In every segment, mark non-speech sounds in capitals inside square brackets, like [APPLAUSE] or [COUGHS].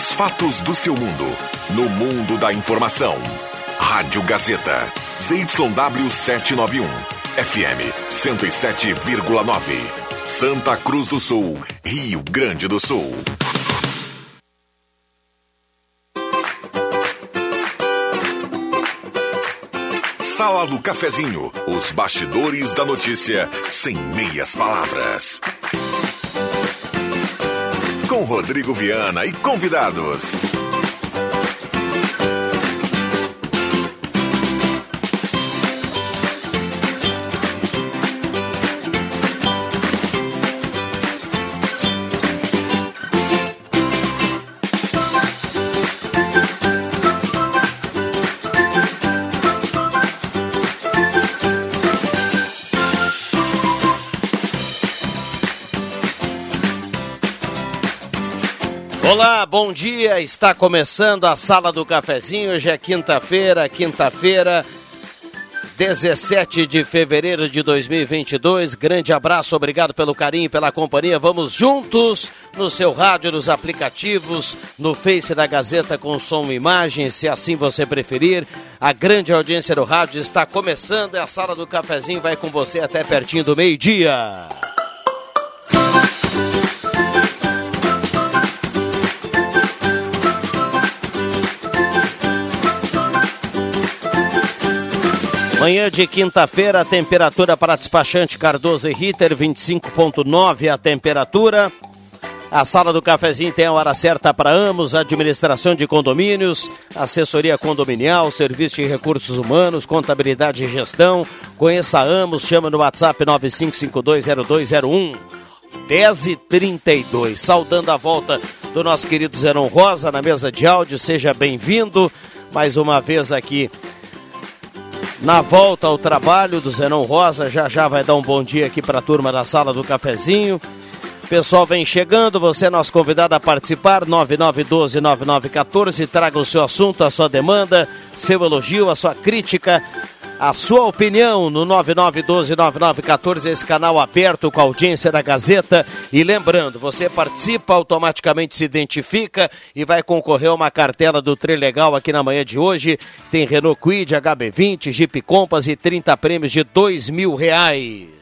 Os fatos do seu mundo. No mundo da informação. Rádio Gazeta. ZYW 791. FM 107,9. Santa Cruz do Sul. Rio Grande do Sul. Sala do Cafezinho. Os bastidores da notícia sem meias palavras. Com Rodrigo Viana e convidados. Bom dia. Está começando a Sala do Cafezinho. Hoje é quinta-feira, quinta-feira, 17 de fevereiro de 2022. Grande abraço, obrigado pelo carinho e pela companhia. Vamos juntos no seu rádio, nos aplicativos, no Face da Gazeta com som e imagem, se assim você preferir. A grande audiência do rádio está começando e a Sala do Cafezinho vai com você até pertinho do meio-dia. Manhã de quinta-feira, temperatura para despachante Cardoso e Ritter, 25,9 a temperatura. A sala do cafezinho tem a hora certa para Amos, administração de condomínios, assessoria condominial, serviço de recursos humanos, contabilidade e gestão. Conheça a Amos, chama no WhatsApp 95520201. 10 e 32 Saudando a volta do nosso querido Zenon Rosa na mesa de áudio, seja bem-vindo mais uma vez aqui na volta ao trabalho do Zenon Rosa. Já já vai dar um bom dia aqui para a turma da sala do cafezinho. Pessoal vem chegando, você é nosso convidado a participar, 9912-9914, traga o seu assunto, a sua demanda, seu elogio, a sua crítica, a sua opinião no 9912-9914, esse canal aberto com a audiência da Gazeta. E lembrando, você participa, automaticamente se identifica e vai concorrer a uma cartela do Trilegal aqui na manhã de hoje. Tem Renault Quid, HB20, Jeep Compass e 30 prêmios de dois mil reais.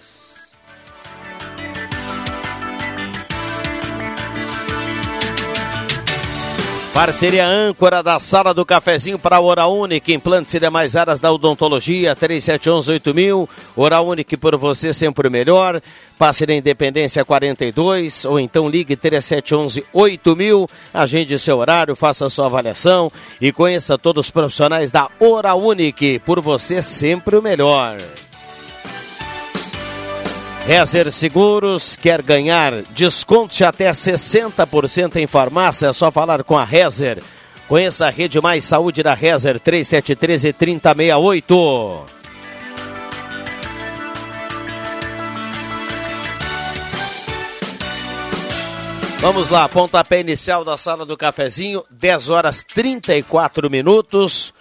Parceria âncora da Sala do Cafezinho para a Hora Única, implantes e demais áreas da odontologia, 3711-8000. Hora Única por você sempre o melhor. Passe na Independência 42 ou então ligue 3711-8000. Agende seu horário, faça sua avaliação e conheça todos os profissionais da Hora Única, por você sempre o melhor. Rezer Seguros quer ganhar desconto de até 60% em farmácia, é só falar com a Rezer. Conheça a Rede Mais Saúde da Rezer 3713 3068. Vamos lá, pontapé inicial da sala do cafezinho, 10 horas 34 minutos.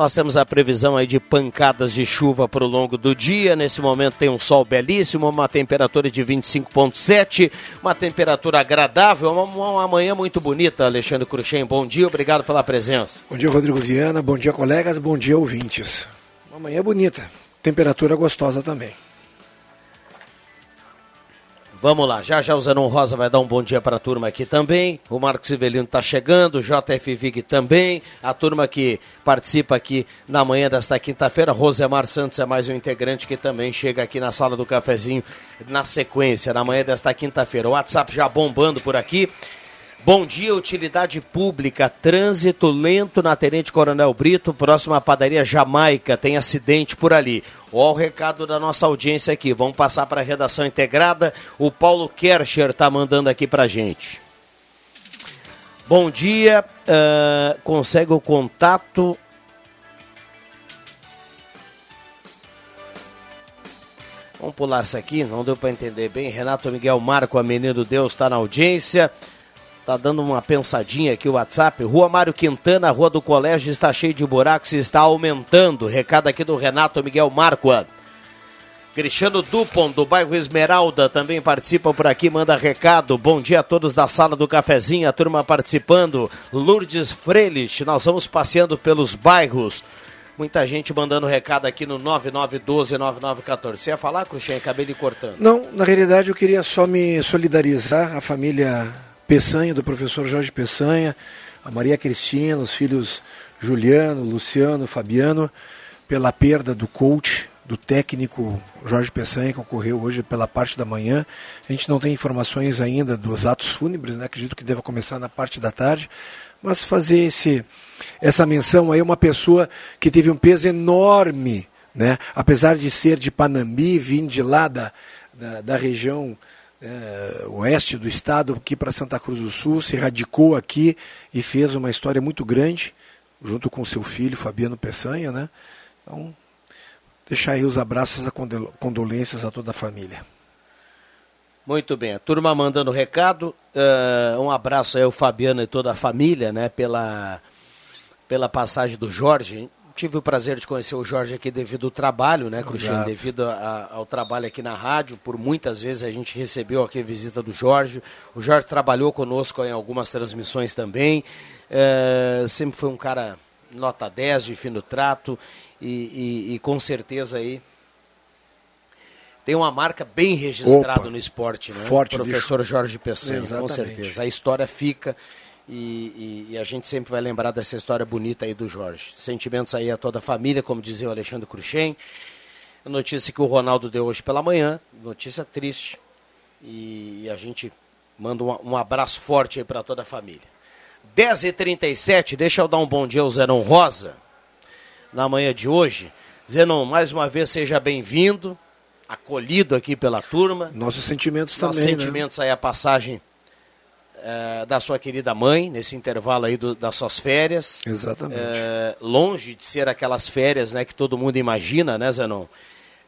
Nós temos a previsão aí de pancadas de chuva para o longo do dia. Nesse momento tem um sol belíssimo, uma temperatura de 25,7, uma temperatura agradável, uma, uma manhã muito bonita, Alexandre Cruxem. Bom dia, obrigado pela presença. Bom dia, Rodrigo Viana. Bom dia, colegas. Bom dia, ouvintes. Uma manhã bonita, temperatura gostosa também. Vamos lá, já já o Zenon Rosa vai dar um bom dia para a turma aqui também. O Marcos Sivelino está chegando, o JF Vig também. A turma que participa aqui na manhã desta quinta-feira. Rosemar Santos é mais um integrante que também chega aqui na sala do cafezinho na sequência, na manhã desta quinta-feira. O WhatsApp já bombando por aqui. Bom dia, utilidade pública, trânsito lento na Tenente Coronel Brito, próxima à padaria Jamaica, tem acidente por ali. Olha o recado da nossa audiência aqui, vamos passar para a redação integrada, o Paulo Kercher está mandando aqui para gente. Bom dia, uh, consegue o contato... Vamos pular essa aqui, não deu para entender bem. Renato Miguel Marco, a Menino Deus, está na audiência. Tá dando uma pensadinha aqui o WhatsApp. Rua Mário Quintana, Rua do Colégio está cheio de buracos e está aumentando. Recado aqui do Renato Miguel Marco. Cristiano Dupont, do bairro Esmeralda, também participa por aqui, manda recado. Bom dia a todos da sala do cafezinho, a turma participando. Lourdes Frelich, nós vamos passeando pelos bairros. Muita gente mandando recado aqui no 9912-9914. Você ia falar, Cruxem? Acabei lhe cortando. Não, na realidade eu queria só me solidarizar a família Peçanha, do professor Jorge Peçanha, a Maria Cristina, os filhos Juliano, Luciano, Fabiano, pela perda do coach do técnico Jorge Peçanha, que ocorreu hoje pela parte da manhã. A gente não tem informações ainda dos atos fúnebres, né? acredito que deva começar na parte da tarde, mas fazer esse, essa menção aí uma pessoa que teve um peso enorme, né? apesar de ser de Panambi, vindo de lá da, da, da região é, oeste do estado, aqui para Santa Cruz do Sul, se radicou aqui e fez uma história muito grande, junto com seu filho Fabiano Peçanha, né? Então, deixar aí os abraços e condolências a toda a família. Muito bem, a turma mandando recado. Uh, um abraço aí ao Fabiano e toda a família, né, pela, pela passagem do Jorge. Tive o prazer de conhecer o Jorge aqui devido ao trabalho, né, Cruxinho? Devido a, ao trabalho aqui na rádio. Por muitas vezes a gente recebeu aqui a visita do Jorge. O Jorge trabalhou conosco em algumas transmissões também. Uh, sempre foi um cara nota 10 de fino trato e, e, e com certeza aí tem uma marca bem registrada no esporte, né? Forte, Professor bicho. Jorge Peçanha, com certeza. A história fica e, e, e, a gente sempre vai lembrar dessa história bonita aí do Jorge. Sentimentos aí a toda a família, como dizia o Alexandre Cruxem. Notícia que o Ronaldo deu hoje pela manhã, notícia triste. E, a gente manda um, um abraço forte aí para toda a família. 10h37, deixa eu dar um bom dia ao Zenon Rosa na manhã de hoje. Zenon, mais uma vez seja bem-vindo, acolhido aqui pela turma. Nossos sentimentos Nossos também. Nossos sentimentos né? aí a passagem é, da sua querida mãe, nesse intervalo aí do, das suas férias. Exatamente. É, longe de ser aquelas férias né, que todo mundo imagina, né, Zenon?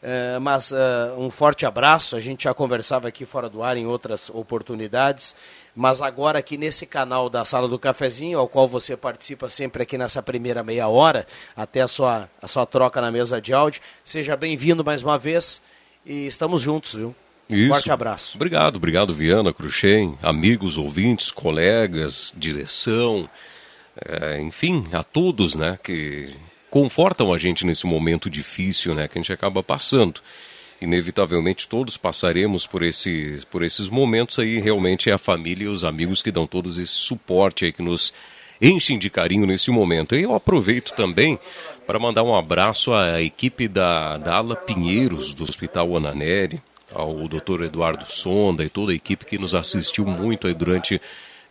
É, mas um forte abraço, a gente já conversava aqui fora do ar em outras oportunidades mas agora aqui nesse canal da Sala do Cafezinho, ao qual você participa sempre aqui nessa primeira meia hora, até a sua, a sua troca na mesa de áudio. Seja bem-vindo mais uma vez e estamos juntos, viu? Isso. Forte abraço. Obrigado, obrigado Viana, Cruxem, amigos, ouvintes, colegas, direção, é, enfim, a todos, né, que confortam a gente nesse momento difícil, né, que a gente acaba passando inevitavelmente todos passaremos por, esse, por esses momentos aí. Realmente é a família e os amigos que dão todos esse suporte aí, que nos enchem de carinho nesse momento. E eu aproveito também para mandar um abraço à equipe da, da Ala Pinheiros, do Hospital Ananeri, ao Dr. Eduardo Sonda e toda a equipe que nos assistiu muito aí durante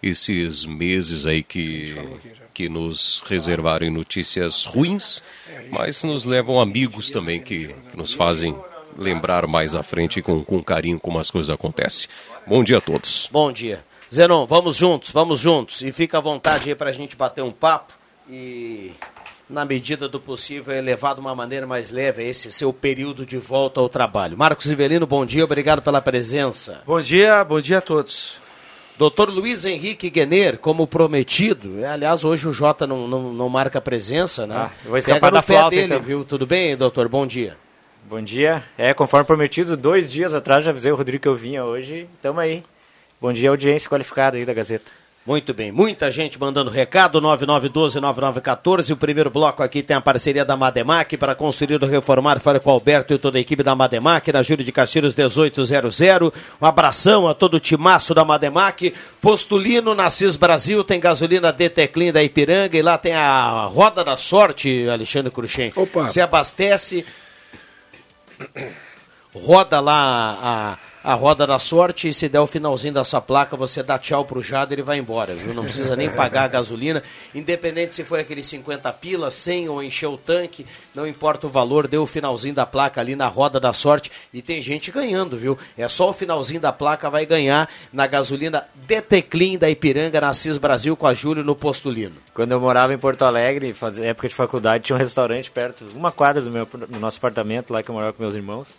esses meses aí que, que nos reservaram notícias ruins, mas nos levam amigos também que, que nos fazem lembrar mais à frente com, com carinho como as coisas acontecem. Bom dia a todos. Bom dia. Zenon, vamos juntos, vamos juntos. E fica à vontade aí para a gente bater um papo e, na medida do possível, levar de uma maneira mais leve esse seu período de volta ao trabalho. Marcos Rivelino, bom dia, obrigado pela presença. Bom dia, bom dia a todos. Doutor Luiz Henrique Guener, como prometido, é, aliás, hoje o Jota não, não, não marca presença, né? Ah, eu vou escapar Pega da flauta, dele, então. viu? Tudo bem, doutor? Bom dia. Bom dia. É, conforme prometido, dois dias atrás já avisei o Rodrigo que eu vinha hoje. Tamo aí. Bom dia, audiência qualificada aí da Gazeta. Muito bem, muita gente mandando recado, 9912-9914. O primeiro bloco aqui tem a parceria da Mademac para construir ou reformar. Fale com o Alberto e toda a equipe da Mademac, na Júlio de Castilhos 1800. Um abração a todo o timaço da Mademac. Postulino, Nassis Brasil, tem gasolina Deteclin da Ipiranga e lá tem a Roda da Sorte, Alexandre Cruxem. Opa. Se abastece [COUGHS] roda lá a, a roda da sorte e se der o finalzinho da sua placa, você dá tchau pro Jado e ele vai embora, viu? Não precisa nem pagar a gasolina, independente se foi aquele 50 pila, 100 ou encheu o tanque, não importa o valor, deu o finalzinho da placa ali na roda da sorte e tem gente ganhando, viu? É só o finalzinho da placa vai ganhar na gasolina Deteclin da Ipiranga, na CIS Brasil com a Júlio no Postulino. Quando eu morava em Porto Alegre, época de faculdade, tinha um restaurante perto, uma quadra do, meu, do nosso apartamento, lá que eu morava com meus irmãos.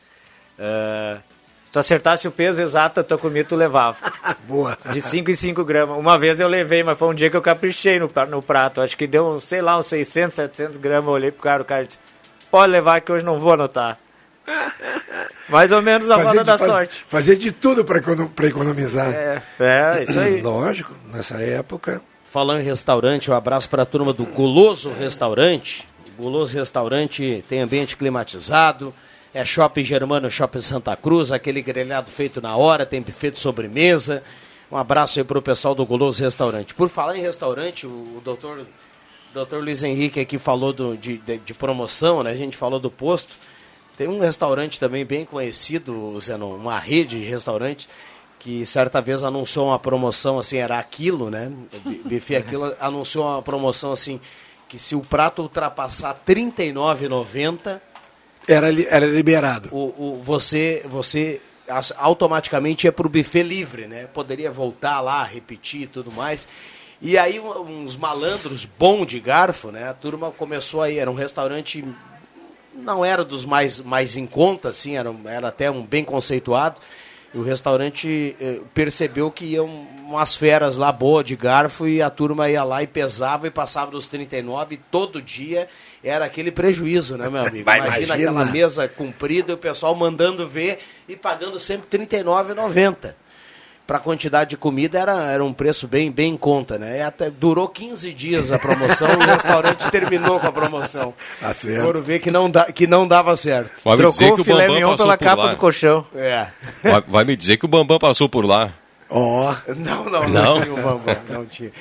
Uh, tu acertasse o peso exato da tua comida, tu levava. [LAUGHS] Boa. De 5 em 5 gramas. Uma vez eu levei, mas foi um dia que eu caprichei no, no prato. Acho que deu, sei lá, uns 600, 700 gramas. Eu olhei pro cara, o cara disse, pode levar que hoje não vou anotar. [LAUGHS] Mais ou menos a roda da faz- sorte. Fazer de tudo para economizar. É, é, isso aí. [CLEARS THROAT] Lógico, nessa época. Falando em restaurante, um abraço para a turma do Guloso Restaurante. Guloso Restaurante tem ambiente climatizado, é shopping germano, shopping Santa Cruz, aquele grelhado feito na hora, tem de sobremesa. Um abraço aí para o pessoal do Guloso Restaurante. Por falar em restaurante, o, o doutor, doutor Luiz Henrique aqui falou do- de, de- de promoção, né? A gente falou do posto. Tem um restaurante também bem conhecido, Zenon, uma rede de restaurantes, que certa vez anunciou uma promoção assim, era aquilo, né? Buffet aquilo [LAUGHS] anunciou uma promoção assim, que se o prato ultrapassar R$ 39,90, Era, era liberado. o, o, você, você automaticamente ia para o buffet livre, né? Poderia voltar lá, repetir e tudo mais. E aí uns malandros bom de garfo, né? A turma começou aí, era um restaurante, não era dos mais, mais em conta, assim, era, era até um bem conceituado. E o restaurante eh, percebeu que iam umas feras lá boa de garfo e a turma ia lá e pesava e passava dos 39 e todo dia era aquele prejuízo, né, meu amigo? Imagina, imagina. aquela mesa comprida e o pessoal mandando ver e pagando sempre R$ 39,90. Para a quantidade de comida era, era um preço bem, bem em conta, né? E até durou 15 dias a promoção e o restaurante [LAUGHS] terminou com a promoção. Tá certo. Foram ver que não, dá, que não dava certo. Vai me dizer Trocou que o o filé Bambam mignon passou pela por capa lá. do colchão. É. Vai, vai me dizer que o Bambam passou por lá. Ó, Não, não, não, Não? tinha o Bambam, não tinha.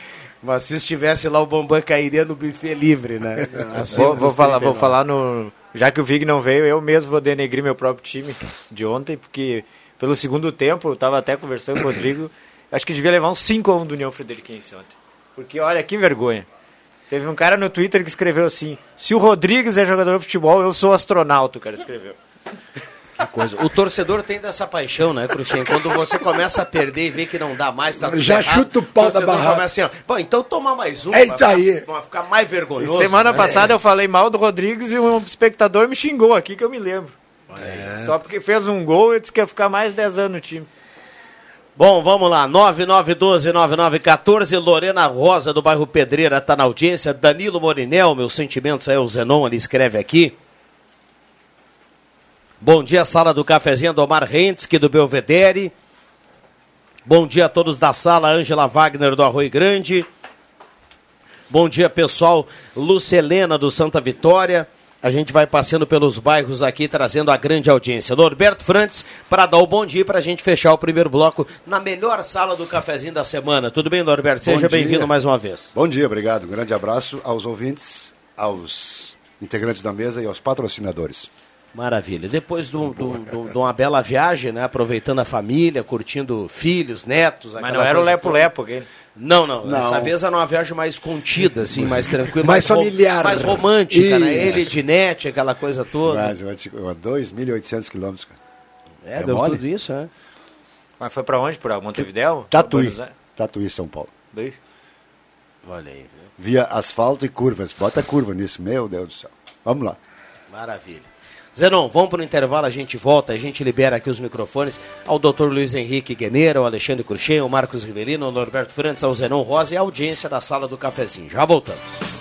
Mas se estivesse lá, o Bambam cairia no buffet livre, né? [LAUGHS] Acima Vou, vou falar, vou 39. falar no. Já que o Vig não veio, eu mesmo vou denegrir meu próprio time de ontem, porque pelo segundo tempo, eu tava até conversando com o Rodrigo, acho que devia levar uns 5 a 1 do União Frederiquense ontem. Porque olha que vergonha. Teve um cara no Twitter que escreveu assim: se o Rodrigues é jogador de futebol, eu sou astronauta, o cara escreveu. [LAUGHS] Que coisa. O torcedor tem dessa paixão, né, Cruxem? Quando você começa a perder e vê que não dá mais, tá tudo Já errado, chuta o pau da torcedor barraca. assim, ó, Bom, então tomar mais um. É pra isso aí. Ficar, pra ficar mais vergonhoso. Semana né? passada eu falei mal do Rodrigues e um espectador me xingou aqui que eu me lembro. É. Só porque fez um gol e disse que ia ficar mais 10 anos no time. Bom, vamos lá. 9912-9914. Lorena Rosa, do bairro Pedreira, está na audiência. Danilo Morinel, meus sentimentos aí, o Zenon, ele escreve aqui. Bom dia, sala do cafezinho do Omar Rentski, do Belvedere. Bom dia a todos da sala, Ângela Wagner, do Arroio Grande. Bom dia, pessoal. Lucelena, do Santa Vitória. A gente vai passeando pelos bairros aqui, trazendo a grande audiência. Norberto Frantes, para dar o bom dia para a gente fechar o primeiro bloco na melhor sala do cafezinho da semana. Tudo bem, Norberto? Seja bem-vindo mais uma vez. Bom dia, obrigado. Um grande abraço aos ouvintes, aos integrantes da mesa e aos patrocinadores. Maravilha. Depois de um- de um- de um- de uma bela viagem, né? Aproveitando a família, curtindo filhos, netos. Mas não era o lepo-lepo aquele. Não, não, Não. Dessa vez era uma viagem mais contida, assim, mais tranquila. Mais ro- familiar. Mais romântica, né? Ele, Dinete, aquela coisa toda. Mas eu digo, a 2.800 quilômetros. cara. é, é deu mole? tudo isso, né? Mas foi pra onde? Pra Montevidéu? Tatuí. Aires? Tatuí, São Paulo. Daí? Olha aí, viu? Via asfalto e curvas. Bota curva nisso, meu Deus do céu. Vamos lá. Maravilha. Zenon, vamos para o intervalo, a gente volta, a gente libera aqui os microfones ao Dr. Luiz Henrique Gueneira, ao Alexandre Cruxem, ao Marcos Rivelino, ao Norberto Frantes, ao Zenon Rosa e a audiência da sala do cafezinho. Já voltamos.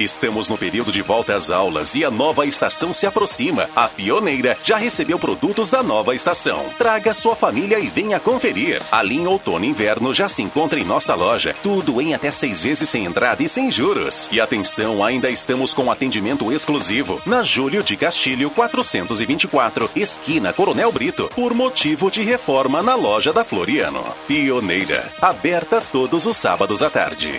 Estamos no período de volta às aulas e a nova estação se aproxima. A Pioneira já recebeu produtos da nova estação. Traga sua família e venha conferir. A linha outono inverno já se encontra em nossa loja. Tudo em até seis vezes sem entrada e sem juros. E atenção, ainda estamos com atendimento exclusivo. Na Júlio de Castilho 424, esquina Coronel Brito, por motivo de reforma na loja da Floriano. Pioneira, aberta todos os sábados à tarde.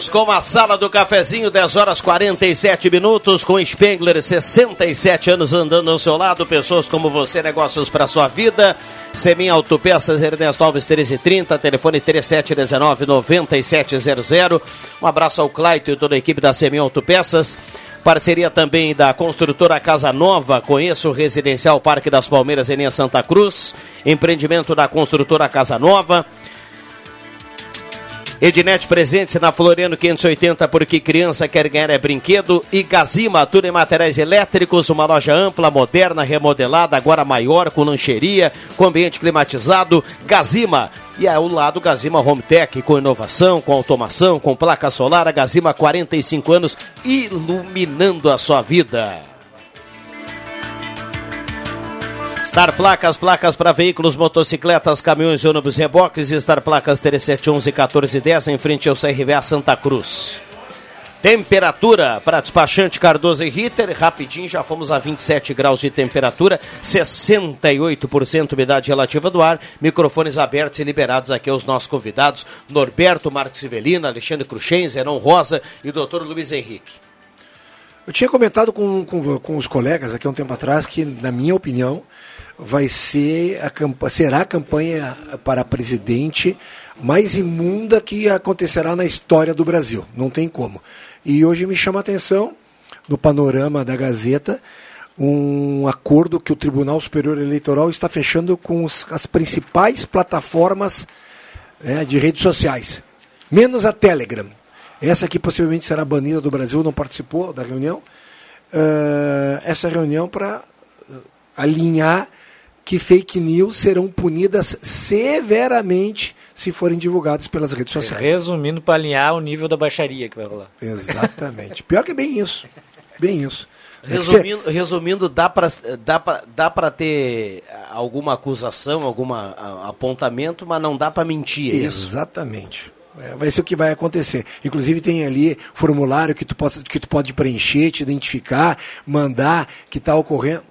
Voltamos com a sala do cafezinho, 10 horas 47 minutos, com Spengler, 67 anos andando ao seu lado, pessoas como você, negócios para sua vida. Semin Autopeças, Ernesto Alves 1330, telefone 3719-9700. Um abraço ao Claito e toda a equipe da Semin Autopeças. Parceria também da construtora Casa Nova, conheça o Residencial Parque das Palmeiras em Santa Cruz. Empreendimento da construtora Casa Nova. Ednet presente na Floriano 580, porque criança quer ganhar é brinquedo. E Gazima, tudo em materiais elétricos, uma loja ampla, moderna, remodelada, agora maior, com lancheria, com ambiente climatizado. Gazima. E ao lado, Gazima Home Tech, com inovação, com automação, com placa solar. A Gazima, 45 anos, iluminando a sua vida. Star Placas, placas para veículos, motocicletas, caminhões, ônibus, reboques. Star Placas 3711 1410 em frente ao CRVA Santa Cruz. Temperatura para despachante Cardoso e Ritter, rapidinho já fomos a 27 graus de temperatura, 68% umidade relativa do ar, microfones abertos e liberados aqui aos nossos convidados, Norberto Marques Ivelina, Alexandre Cruxem, Zenon Rosa e doutor Luiz Henrique. Eu tinha comentado com, com, com os colegas aqui há um tempo atrás que, na minha opinião, vai ser a, será a campanha para presidente mais imunda que acontecerá na história do Brasil. Não tem como. E hoje me chama a atenção, no panorama da Gazeta, um acordo que o Tribunal Superior Eleitoral está fechando com os, as principais plataformas né, de redes sociais, menos a Telegram. Essa aqui possivelmente será banida do Brasil, não participou da reunião. Uh, essa reunião para alinhar que fake news serão punidas severamente se forem divulgadas pelas redes sociais. Resumindo, para alinhar o nível da baixaria que vai rolar. Exatamente. Pior que é bem isso. Bem isso. Resumindo, ser... resumindo dá para dá dá ter alguma acusação, algum apontamento, mas não dá para mentir. É Exatamente. É, vai ser o que vai acontecer. Inclusive tem ali formulário que tu, possa, que tu pode preencher, te identificar, mandar que está ocorrendo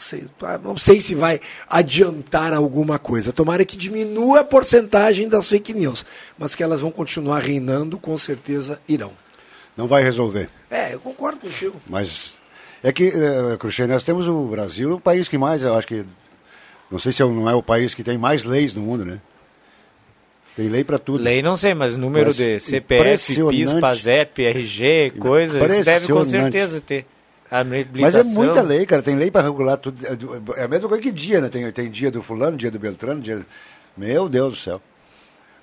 sei, tá, não sei se vai adiantar alguma coisa. Tomara que diminua a porcentagem das fake news, mas que elas vão continuar reinando, com certeza irão. não vai resolver. É, eu concordo contigo. Mas é que, uh, Cruxê, nós temos o Brasil, o país que mais, eu acho que, não sei se é, não é o país que tem mais leis no mundo, né? Tem lei para tudo. Lei não sei, mas número Mas de CPF, PIS. PASEP, RG, coisas, deve com certeza ter. Mas é muita lei, cara. Tem lei para regular tudo. É a mesma coisa que dia, né? Tem, tem dia do fulano, dia do Beltrano, dia. Meu Deus do céu.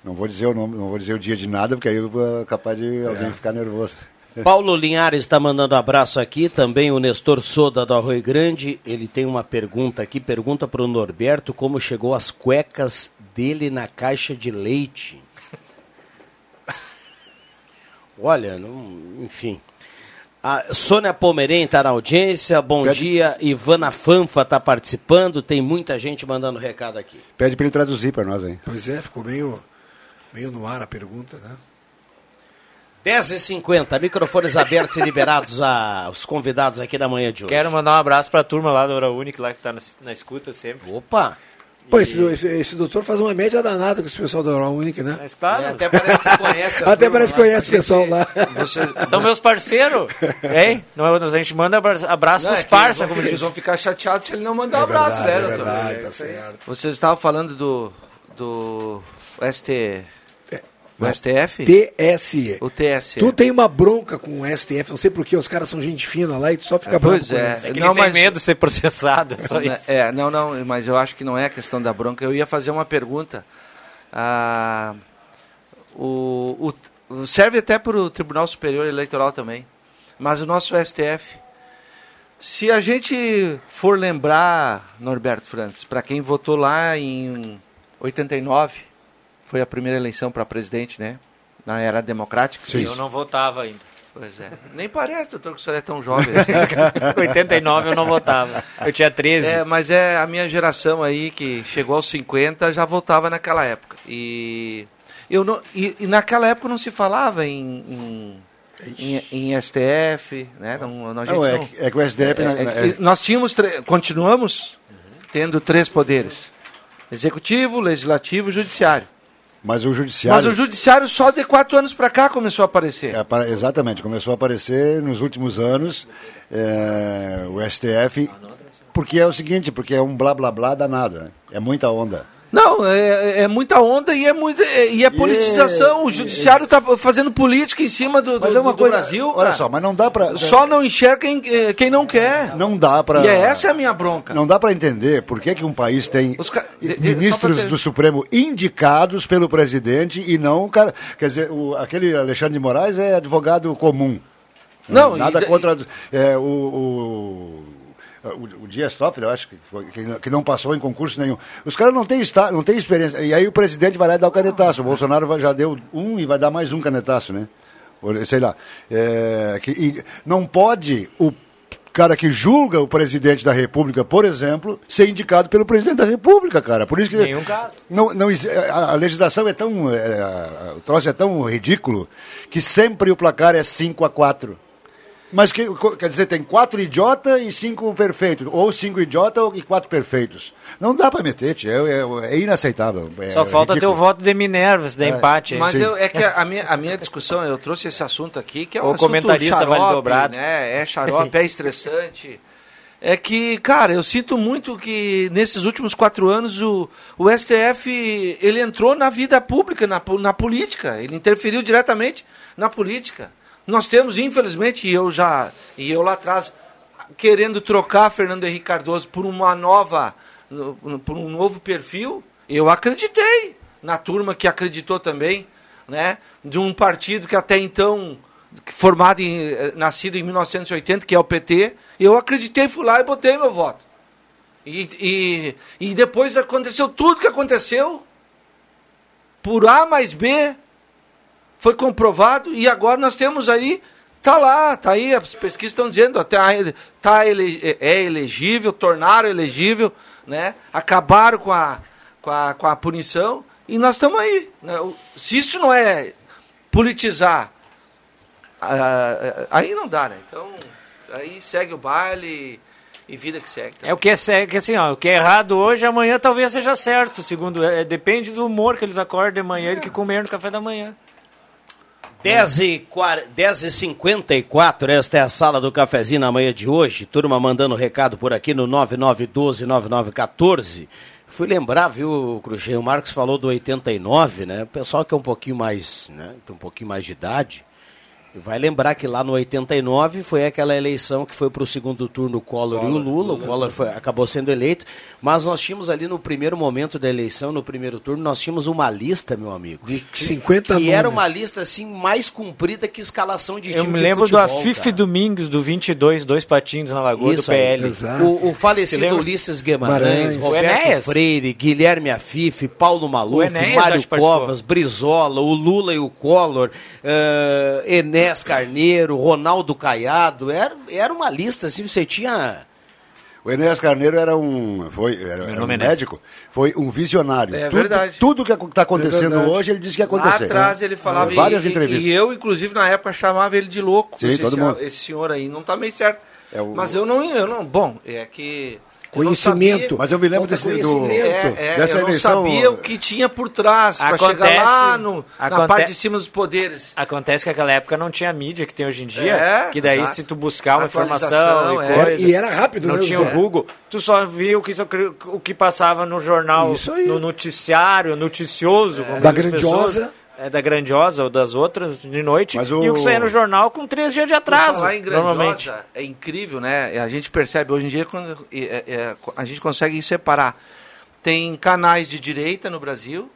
Não vou dizer o nome, não vou dizer o dia de nada, porque aí eu vou capaz de alguém ficar nervoso. Paulo Linhares está mandando abraço aqui, também o Nestor Soda do Arroio Grande. Ele tem uma pergunta aqui, pergunta para o Norberto como chegou as cuecas dele na caixa de leite. Olha, não- enfim. A Sônia Pomerém está na audiência, bom Pede- dia. Ivana Fanfa está participando, tem muita gente mandando recado aqui. Pede para ele traduzir para nós aí. Pois é, ficou meio, meio no ar a pergunta, né? 10h50, microfones abertos e liberados aos convidados aqui da manhã de hoje. Quero mandar um abraço pra turma lá da Hora Única, lá que tá na, na escuta sempre. Opa! Pô, esse, esse, esse doutor faz uma média danada com esse pessoal da Oral Única, né? Mas claro, É, até parece que conhece [LAUGHS] a Até parece que conhece o pessoal lá. são meus parceiros, hein? Não, é- a gente manda abra- abraço Não, é pros que parça, eles, vão, como eles vão ficar chateados se ele não mandar um É abraço, verdade, né, é doutor? verdade, É tá certo. Vocês estavam falando do, do ST, do STF? TSE. O TSE. Tu tem uma bronca com o STF, não sei porquê, os caras são gente fina lá e tu só fica É, bravo pois com é. eles. É que Não, ele tem mas- medo de ser processado, é só isso. É, não, não, mas eu acho que não é a questão da bronca. Eu ia fazer uma pergunta. Ah, o, o- serve até para o Tribunal Superior Eleitoral também. Mas o nosso STF. Se a gente for lembrar, Norberto Francis, para quem votou lá em 89, foi a primeira eleição para presidente, né? Na era democrática. Eu não votava ainda. Pois é. Nem parece, doutor, que o senhor é tão jovem. [LAUGHS] 89 eu não votava. Eu tinha 13. É, mas é a minha geração aí que chegou aos 50 já votava naquela época. E eu não e, e naquela época não se falava em em, em- em STF, né? Não, não, Não, é, é que o STF. é- né, é é- nós tínhamos continuamos tendo três poderes: executivo, legislativo e judiciário. Mas o judiciário. Mas o judiciário só de quatro anos para cá começou a aparecer. É, exatamente, começou a aparecer nos últimos anos é, o STF, porque é o seguinte, porque é um blá blá blá danado, né? é muita onda. Não, é, é muita onda e é, muito, é- e é politização. O judiciário está fazendo política em cima do, Mas do- é uma do coisa, Brasil. olha só, mas não dá para Só não enxerga quem, eh, quem não quer. não dá para E é essa a minha bronca. não dá para entender por que, que um país tem ca- ministros ter- do Supremo indicados pelo presidente e não cara, quer dizer, o, aquele Alexandre de Moraes é advogado comum. Não, nada e- contra é, o, o, o, o Dias Toffoli, eu acho que, foi, que, não- passou em concurso nenhum. Os caras não têm, não têm experiência. E aí o presidente vai lá e dá o canetaço. O Bolsonaro já deu um e vai dar mais um canetaço, né? Sei lá. É, que, não pode o cara que julga o presidente da República, por exemplo, ser indicado pelo presidente da República, cara. Por isso que Nenhum caso. não, não, a, legislação é tão. é, o troço é tão ridículo que sempre o placar é 5 a 4 Mas que, quer dizer, tem quatro idiotas e cinco perfeitos. Ou cinco idiotas e quatro perfeitos. Não dá pra meter, tio. É, é- é inaceitável. É Só falta ter ridículo. o voto de Minerva, se der empate. Mas eu- é que [LAUGHS] a, minha, a minha discussão, eu trouxe esse assunto aqui, que é um O assunto comentarista xarope, vale dobrado. Né? É xarope, [LAUGHS] é estressante. É que, cara, eu sinto muito que nesses últimos quatro anos o, o STF ele entrou na vida pública, na, na política. Ele interferiu diretamente na política. Nós temos, infelizmente, e eu já, e eu lá atrás, querendo trocar Fernando Henrique Cardoso por uma nova, no- por um novo perfil, eu acreditei na turma que acreditou também, né? De um partido que até então formado em, eh, nascido em 1980, que é o PT, eu acreditei, fui lá e botei meu voto. E, e, e depois aconteceu tudo que aconteceu. Por A mais B, foi comprovado e agora nós temos aí tá lá tá aí as pesquisas estão dizendo até tá ele, é elegível tornaram elegível né acabaram com a com a, com a punição e nós estamos aí né? Se isso não é politizar ah, ah, aí não dá né então aí segue o baile e vida que segue É o que é, que assim, ó, o que é errado hoje, amanhã talvez seja certo, segundo, é, depende do humor que eles acordam de manhã e do que comer no café da manhã. 10 e, 40, 10 e 54 esta é a sala do cafezinho na manhã de hoje. Turma mandando recado por aqui no 9912-9914. Fui lembrar, viu, Cruxê, o Marcos falou do 89, né? O pessoal que é um pouquinho mais, né? Tem um pouquinho mais de idade. Vai lembrar que lá no 89 foi aquela eleição que foi para o segundo turno o Collor, Collor e o Lula. O Collor foi, acabou sendo eleito. Mas nós tínhamos ali no primeiro momento da eleição, no primeiro turno, nós tínhamos uma lista, meu amigo. De 50 Que nomes. era uma lista assim mais comprida que escalação de Eu time me lembro futebol, do Afif cara. Domingos, do 22, dois patinhos na Lagoa Isso do PL. aí. O, o falecido? Ulisses Guimarães, Maranhos. O Roberto Enéas. Freire, Guilherme Afife, Paulo Maluf, Enéas, Mário que. Covas, Brizola, o Lula e o Collor, eh, Enés Carneiro, Ronaldo Caiado. Era, era uma lista, assim, você tinha... O Enéas Carneiro era um, foi, era, era um é médico, foi um visionário. É tudo, verdade. Tudo que está acontecendo É hoje, ele disse que ia Lá acontecer. atrás né? ele falava, Várias e, entrevistas. e eu, inclusive, na época chamava ele de louco. Sim, esse, todo mundo. esse senhor aí não tá meio certo. É o- Mas eu não, eu não. Bom, é que. Eu Conhecimento. sabia- Mas eu me lembro desse, do, conhecimento. É, é, dessa eu não eleição. sabia o que tinha por trás para chegar lá no, na aconte- parte de cima dos poderes. Acontece que naquela época não tinha mídia que tem hoje em dia, É, que daí exato. se tu buscar uma informação e é. coisa, E era rápido, não né, tinha o Google, tu só via o que, o que passava no jornal, Isso aí. no noticiário, noticioso, Da Grandiosa. pessoas. É da grandiosa ou das outras de noite, Mas e o- o que saía no jornal com três dias de atraso, falar em grandiosa, normalmente. É incrível, né? A gente percebe hoje em dia quando é, é, a gente consegue separar. Tem canais de direita no Brasil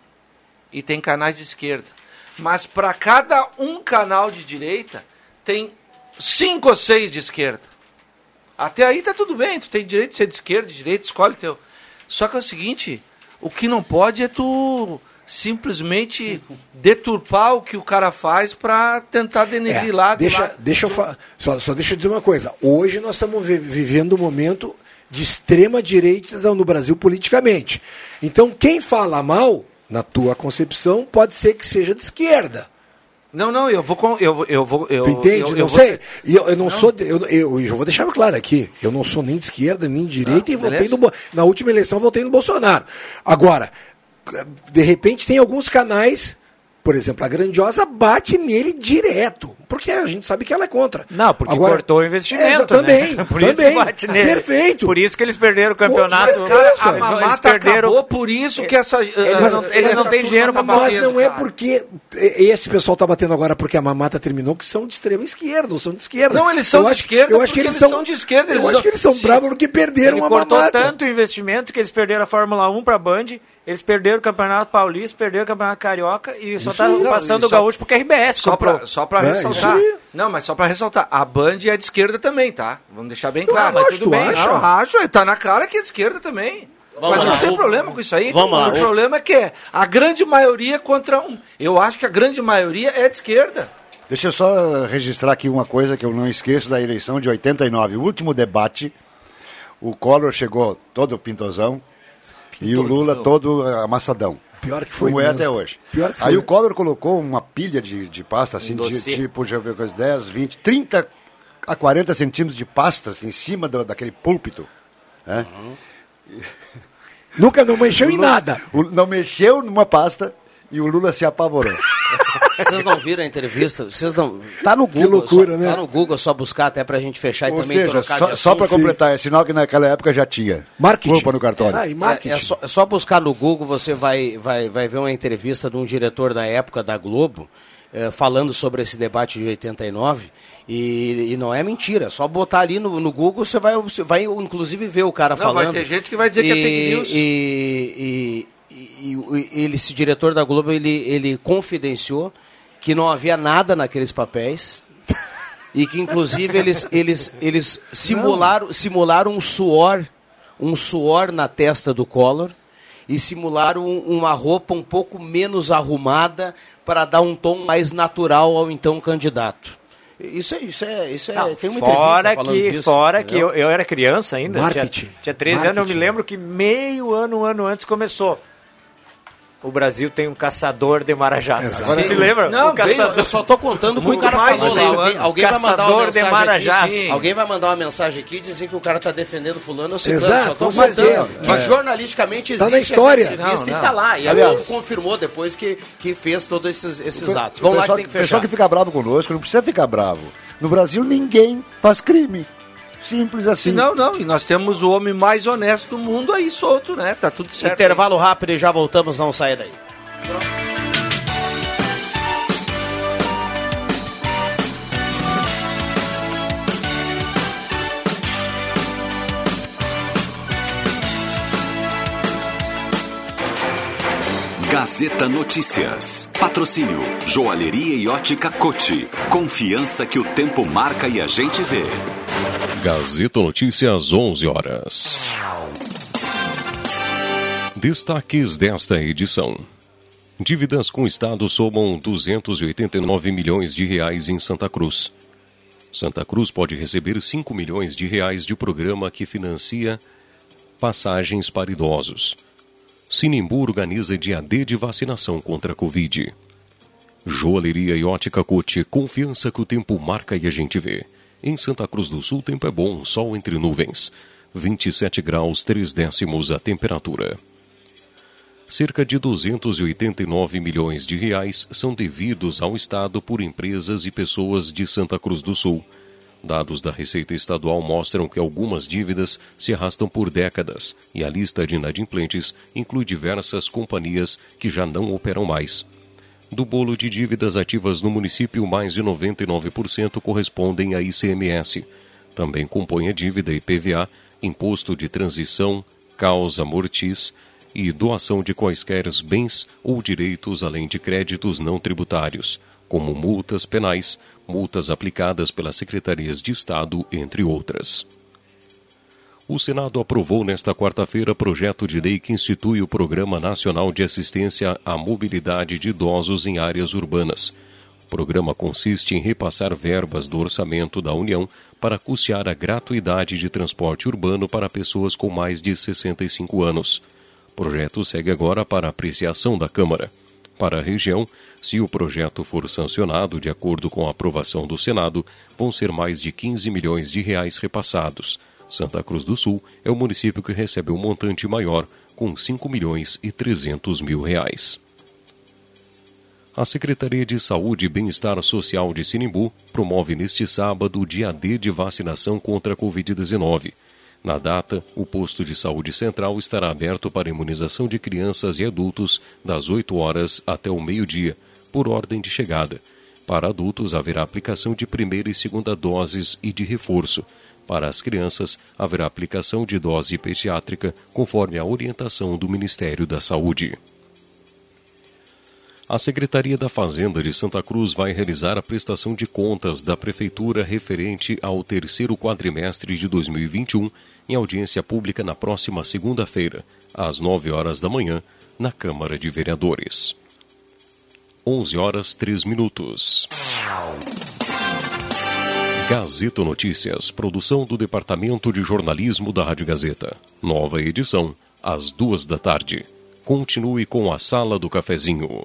e tem canais de esquerda. Mas para cada um canal de direita tem cinco ou seis de esquerda. Até aí tá tudo bem, tu tem direito de ser de esquerda, de direita, escolhe o teu. Só que é o seguinte, o que não pode é tu simplesmente deturpar o que o cara faz para tentar denegrir É, lá. deixa, lá. deixa eu fa- só, só deixa eu dizer uma coisa. Hoje nós estamos vi- vivendo um momento de extrema direita no Brasil politicamente. Então quem fala mal, na tua concepção, pode ser que seja de esquerda. Não, não, eu vou eu eu vou eu, Tu entende? eu, não eu vou sei. ser- eu, eu não, sou. de- Eu, eu, eu vou deixar claro aqui. Eu não sou nem de esquerda, nem de direita Ah, e votei beleza. no, na última eleição votei no Bolsonaro. Agora, de repente tem alguns canais, por exemplo, a Grandiosa bate nele direto. Porque a gente sabe que ela é contra. Não, porque Agora- cortou o investimento, É, né? também, [LAUGHS] Por também. isso que bate nele. Perfeito. Por isso que eles perderam o campeonato. Mas, cara, a Eles- mamata eles perderam acabou por isso que essa Eles não- eles não têm dinheiro pra Mas batendo, não é porque e- esse pessoal tá batendo agora porque a mamata terminou, que são de extrema esquerda, ou são de esquerda. Não, eles são Eu de acho- esquerda Eu acho que eles são, são de esquerda, Eu acho que eles são bravos porque perderam a cortou mamata. tanto o investimento que eles perderam a Fórmula 1 pra Band, eles perderam o Campeonato Paulista, perderam o Campeonato Carioca e só tá. Não, passando o só- gaúcho porque a RBS Só comprou. pra, só pra É, ressaltar. Não, mas só pra ressaltar. A Band é de esquerda também, tá? Vamos deixar bem claro. acho, mas tudo tu bem. acha? Não, acho. Tá na cara que é de esquerda também. Vamos mas lá, não tem o- problema com isso aí. Vamos lá, O problema é que é a grande maioria contra um. Eu acho que a grande maioria é de esquerda. Deixa eu só registrar aqui uma coisa que eu não esqueço da eleição de 89. O último debate, o Collor chegou todo pintosão e o Lula todo amassadão. Pior que foi Como é até hoje. Pior que Aí foi. o Collor colocou uma pilha de, de pasta, assim, Um de, tipo, já ver coisa, 10, 20, 30 a 40 centímetros de pastas em cima do- daquele púlpito. né? Nunca não mexeu em nada. o- não mexeu numa pasta e o Lula se apavorou. Vocês não viram a entrevista? Vocês não. Tá no Google. loucura, só, né? Tá no Google, é só buscar até pra gente fechar e Ou também seja, trocar só, só para completar, é sinal que naquela época já tinha Marketing. culpa no cartório. Ah, e marketing. É, é só, é só buscar no Google, você vai, vai, vai ver uma entrevista de um diretor da época da Globo, eh, falando sobre esse debate de 89. E, e não é mentira, é só botar ali no, no Google, você vai, você vai inclusive ver o cara Não, vai falando. ter gente que vai dizer que é fake news. E, e, ele, esse diretor da Globo, ele, ele confidenciou que não havia nada naqueles papéis. [LAUGHS] E que inclusive eles, eles, eles simularam, simularam um suor, um suor na testa do Collor e simularam um- uma roupa um pouco menos arrumada para dar um tom mais natural ao então candidato. Isso é, isso é, isso é, Não, tem uma fora que, disso, fora que entendeu? eu, eu era criança ainda, tinha, Marketing. tinha 13 anos, eu me lembro que meio ano, um ano antes começou. O Brasil tem um caçador de marajás. Exato. Te lembra? Não, o caçador... eu só tô contando com o Muito cara mais falou lá. Alguém, alguém vai mandar uma Caçador de mensagem marajás. aqui. Sim. Alguém vai mandar uma mensagem aqui dizendo que o cara tá defendendo fulano ou ciclano. Exato, só tô contando que É. jornalisticamente Tá existe na história. essa entrevista Não, e não. tá lá. E Aliás- ele confirmou depois que, que fez todos esses, esses O atos. Vamos lá que tem que o pessoal fechar. que fica bravo conosco não precisa ficar bravo. No Brasil ninguém faz crime. Simples assim. Não, não, e nós temos o homem mais honesto do mundo aí solto, né? Tá tudo certo. Intervalo rápido e já voltamos, não saia daí. Gazeta Notícias. Patrocínio Joalheria e Ótica Cote. Confiança que o tempo marca e a gente vê. Gazeta Notícias, 11 horas. Destaques desta edição. Dívidas com o Estado somam 289 milhões de reais em Santa Cruz. Santa Cruz pode receber 5 milhões de reais de programa que financia passagens para idosos. Sinimbu organiza dia D de vacinação contra a Covid. Joalheria e ótica Cote, confiança que o tempo marca e a gente vê. Em Santa Cruz do Sul, tempo é bom, sol entre nuvens. 27 graus, 3 décimos a temperatura. Cerca de 289 milhões de reais são devidos ao Estado por empresas e pessoas de Santa Cruz do Sul. Dados da Receita Estadual mostram que algumas dívidas se arrastam por décadas e a lista de inadimplentes inclui diversas companhias que já não operam mais. Do bolo de dívidas ativas no município, mais de 99% correspondem a ICMS. Também compõe a dívida IPVA, Imposto de Transição, Causa Mortis e doação de quaisquer bens ou direitos, além de créditos não tributários, como multas penais, multas aplicadas pelas secretarias de Estado, entre outras. O Senado aprovou nesta quarta-feira projeto de lei que institui o Programa Nacional de Assistência à Mobilidade de Idosos em Áreas Urbanas. O programa consiste em repassar verbas do orçamento da União para custear a gratuidade de transporte urbano para pessoas com mais de 65 anos. O projeto segue agora para apreciação da Câmara. Para a região, se o projeto for sancionado de acordo com a aprovação do Senado, vão ser mais de 15 milhões de reais repassados. Santa Cruz do Sul é o município que recebe um montante maior, com 5 milhões e 300 mil reais. A Secretaria de Saúde e Bem-Estar Social de Sinimbu promove neste sábado o dia D de vacinação contra a Covid-19. Na data, o posto de saúde central estará aberto para imunização de crianças e adultos das 8 horas até o meio-dia, por ordem de chegada. Para adultos, haverá aplicação de primeira e segunda doses e de reforço. Para as crianças, haverá aplicação de dose pediátrica, conforme a orientação do Ministério da Saúde. A Secretaria da Fazenda de Santa Cruz vai realizar a prestação de contas da Prefeitura referente ao terceiro quadrimestre de 2021 em audiência pública na próxima segunda-feira, às 9 horas da manhã, na Câmara de Vereadores. 11 horas 3 minutos. Gazeta Notícias, produção do Departamento de Jornalismo da Rádio Gazeta. Nova edição, às duas da tarde. Continue com a Sala do Cafezinho.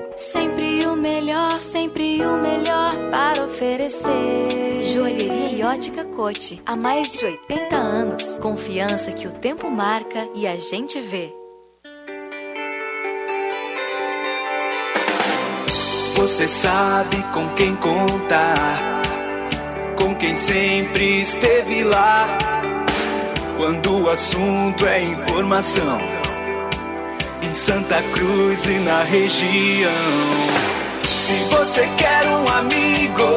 Sempre o melhor, sempre o melhor para oferecer. Joalheria e ótica Cote. Há mais de 80 anos. Confiança que o tempo marca e a gente vê. Você sabe com quem contar, com quem sempre esteve lá. Quando o assunto é informação, em Santa Cruz e na região. Se você quer um amigo,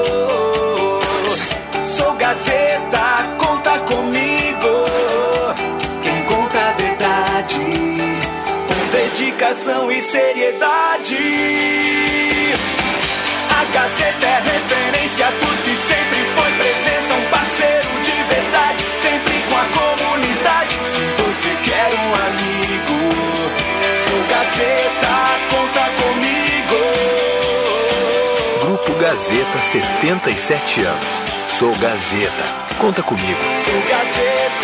sou Gazeta, conta comigo. Quem conta a verdade, com dedicação e seriedade. A Gazeta é referência porque sempre foi Gazeta, 77 anos. Sou Gazeta. Conta comigo. Sou Gazeta,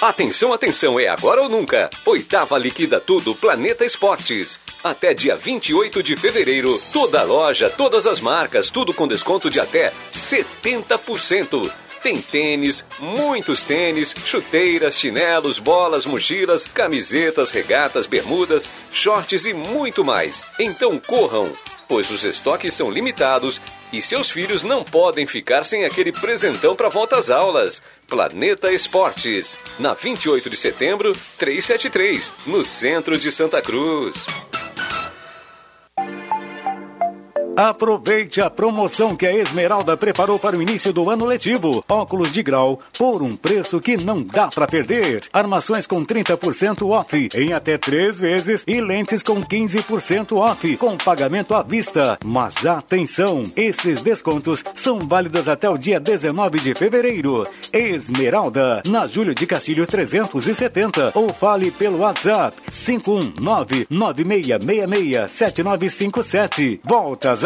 Atenção, atenção, é agora ou nunca. Oitava Liquida Tudo Planeta Esportes. Até dia 28 de fevereiro, toda loja, todas as marcas, tudo com desconto de até 70%. Tem tênis, muitos tênis, chuteiras, chinelos, bolas, mochilas, camisetas, regatas, bermudas, shorts e muito mais. Então corram, pois os estoques são limitados e seus filhos não podem ficar sem aquele presentão para volta às aulas. Planeta Esportes, na 28 de setembro, 373, no centro de Santa Cruz. Aproveite a promoção que a Esmeralda preparou para o início do ano letivo. Óculos de grau por um preço que não dá para perder. Armações com 30% off em até três vezes e lentes com 15% off com pagamento à vista. Mas atenção, esses descontos são válidos até o dia 19 de fevereiro. Esmeralda, na Júlio de Castilhos 370 ou fale pelo WhatsApp 519 9666 7957. Volta às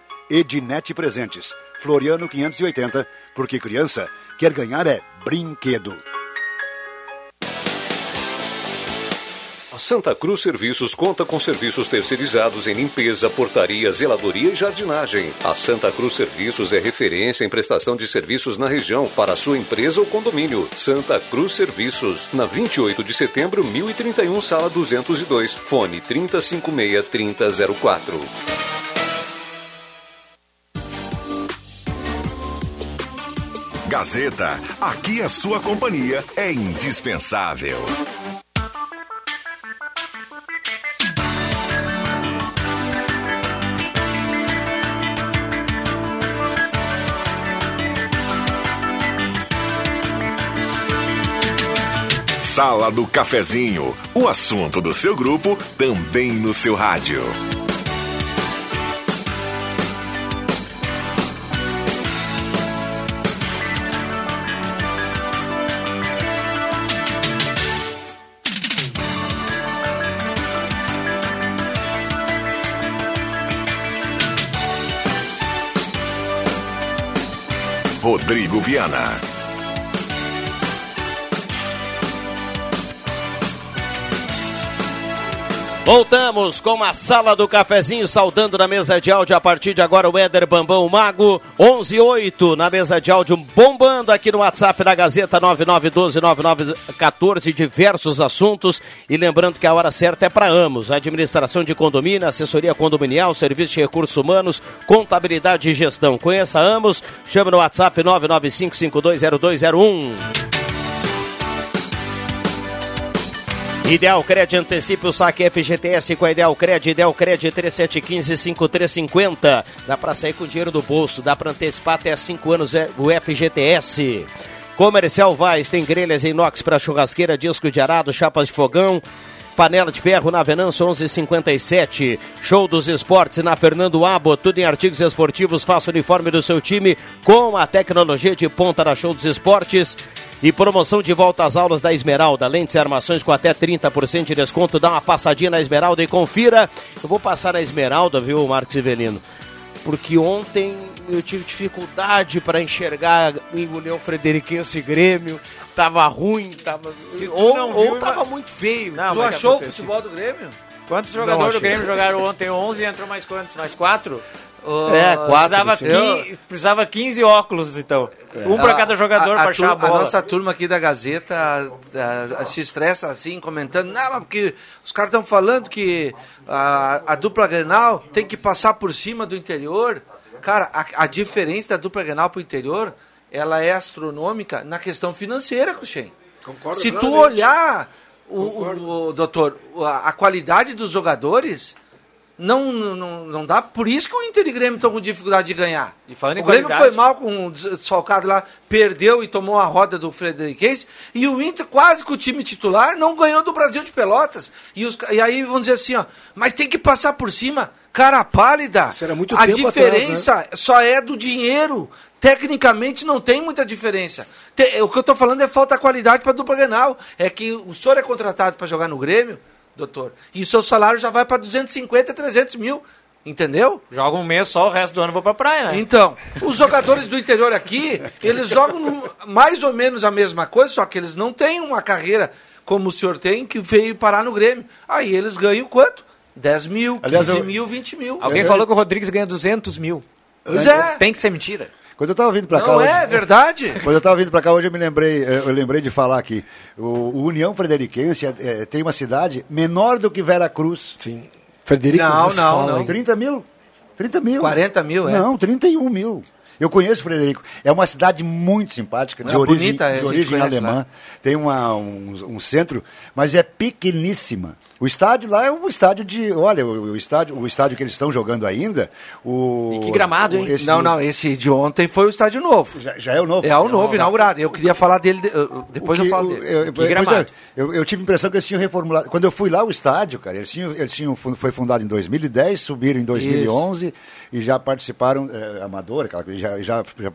Ednet Presentes, Floriano 580, porque criança quer ganhar é brinquedo. A Santa Cruz Serviços conta com serviços terceirizados em limpeza, portaria, zeladoria e jardinagem. A Santa Cruz Serviços é referência em prestação de serviços na região para sua empresa ou condomínio. Santa Cruz Serviços, na 28 de setembro, 1031, sala 202, fone 3056 3004. Gazeta, aqui a sua companhia é indispensável. Sala do Cafezinho, o assunto do seu grupo também no seu rádio. Rodrigo Viana. Voltamos com a sala do cafezinho, saudando na mesa de áudio a partir de agora o Éder Bambão Mago, 118 na mesa de áudio, bombando aqui no WhatsApp da Gazeta 99129914, diversos assuntos. E lembrando que a hora certa é para Amos, administração de condomínio, assessoria condominial, serviço de recursos humanos, contabilidade e gestão. Conheça Amos, chama no WhatsApp 995520201. Ideal Cred antecipe o saque FGTS com a Ideal Cred, Ideal Cred 3715-5350. Dá para sair com dinheiro do bolso, dá para antecipar até 5 anos é, o FGTS. Comercial Vaz tem grelhas inox para churrasqueira, disco de arado, chapas de fogão, Panela de Ferro na Venâncio 1157. Show dos Esportes na Fernando Abo. Tudo em artigos esportivos. Faça o uniforme do seu time com a tecnologia de ponta da Show dos Esportes. E promoção de volta às aulas da Esmeralda. Lentes e armações com até 30% de desconto. Dá uma passadinha na Esmeralda e confira. Eu vou passar na Esmeralda, viu, Marcos Ivelino? Porque ontem eu tive dificuldade para enxergar o União Frederiquense e Grêmio. Tava ruim, tava. Ou, não ou viu, tava mas- muito feio. Não, tu mas achou o futebol do Grêmio? Quantos jogadores do. Grêmio jogaram ontem? 11 e entrou mais quantos? Mais quatro? É, quatro, Precisava. 15, precisava 15 óculos, então. Um pra A- cada jogador a, pra a, achar a tur- a bola. nossa turma aqui da Gazeta a- a- se estressa assim, comentando, não, mas porque os caras estão falando que a, a dupla Grenal tem que passar por cima do interior. Cara, a, a diferença da dupla Grenal pro interior, ela é astronômica na questão financeira, Cruxem. Concordo Se tu olhar, o, o- o- doutor, a, a qualidade dos jogadores, não, não, não dá. Por isso que o Inter e Grêmio estão com dificuldade de ganhar. E falando em o Grêmio qualidade- foi mal com o desfalcado lá, perdeu e tomou a roda do Frederiquense. E o Inter, quase com o time titular, não ganhou do Brasil de Pelotas. E, os e aí vão dizer assim, ó, mas tem que passar por cima. Cara pálida. era muito a tempo diferença atrás, só é do dinheiro. Tecnicamente não tem muita diferença. Te- o que eu tô falando é falta de qualidade para dupla Grenal. É que o senhor é contratado para jogar no Grêmio, doutor, e o seu salário já vai para 250, 300 mil. Entendeu? Joga um mês só, o resto do ano eu vou pra praia, né? Então, os jogadores do interior aqui, eles jogam no- mais ou menos a mesma coisa, só que eles não têm uma carreira como o senhor tem, que veio parar no Grêmio. Aí eles ganham quanto? 10 mil, 15 Aliás, eu- mil, 20 mil. Alguém falou que o Rodrigues ganha 200 mil. Pois é. Tem que ser mentira. Quando eu estava vindo para cá Não hoje, é verdade? [LAUGHS] Quando eu estava vindo para cá hoje, eu me lembrei, eh, eu lembrei de falar aqui. O, o União Frederiquense eh, tem uma cidade menor do que Vera Cruz. Sim. Frederico Não, não, não. 30 mil. 30 mil. 40 mil, é? Não, 31 mil. Eu conheço Frederico. É uma cidade muito simpática, de É origem, bonita, a de origem alemã. lá. Tem uma, um, um centro, mas é pequeníssima. O estádio lá é um estádio de. Olha, o, o estádio, o estádio que eles estão jogando ainda. O, E que gramado, hein? esse- Não, não, esse de ontem foi o estádio novo. Já, já é o novo? É o novo, inaugurado. Eu queria falar dele, de- depois O eu que- falo dele. eu, pois é, gramado. eu, eu tive a impressão que eles tinham reformulado. Quando eu fui lá, o estádio, cara, eles tinham, eles tinham foi fundado em 2010, subiram em 2011 e já participaram, é, amador, aquela coisa, já, já, já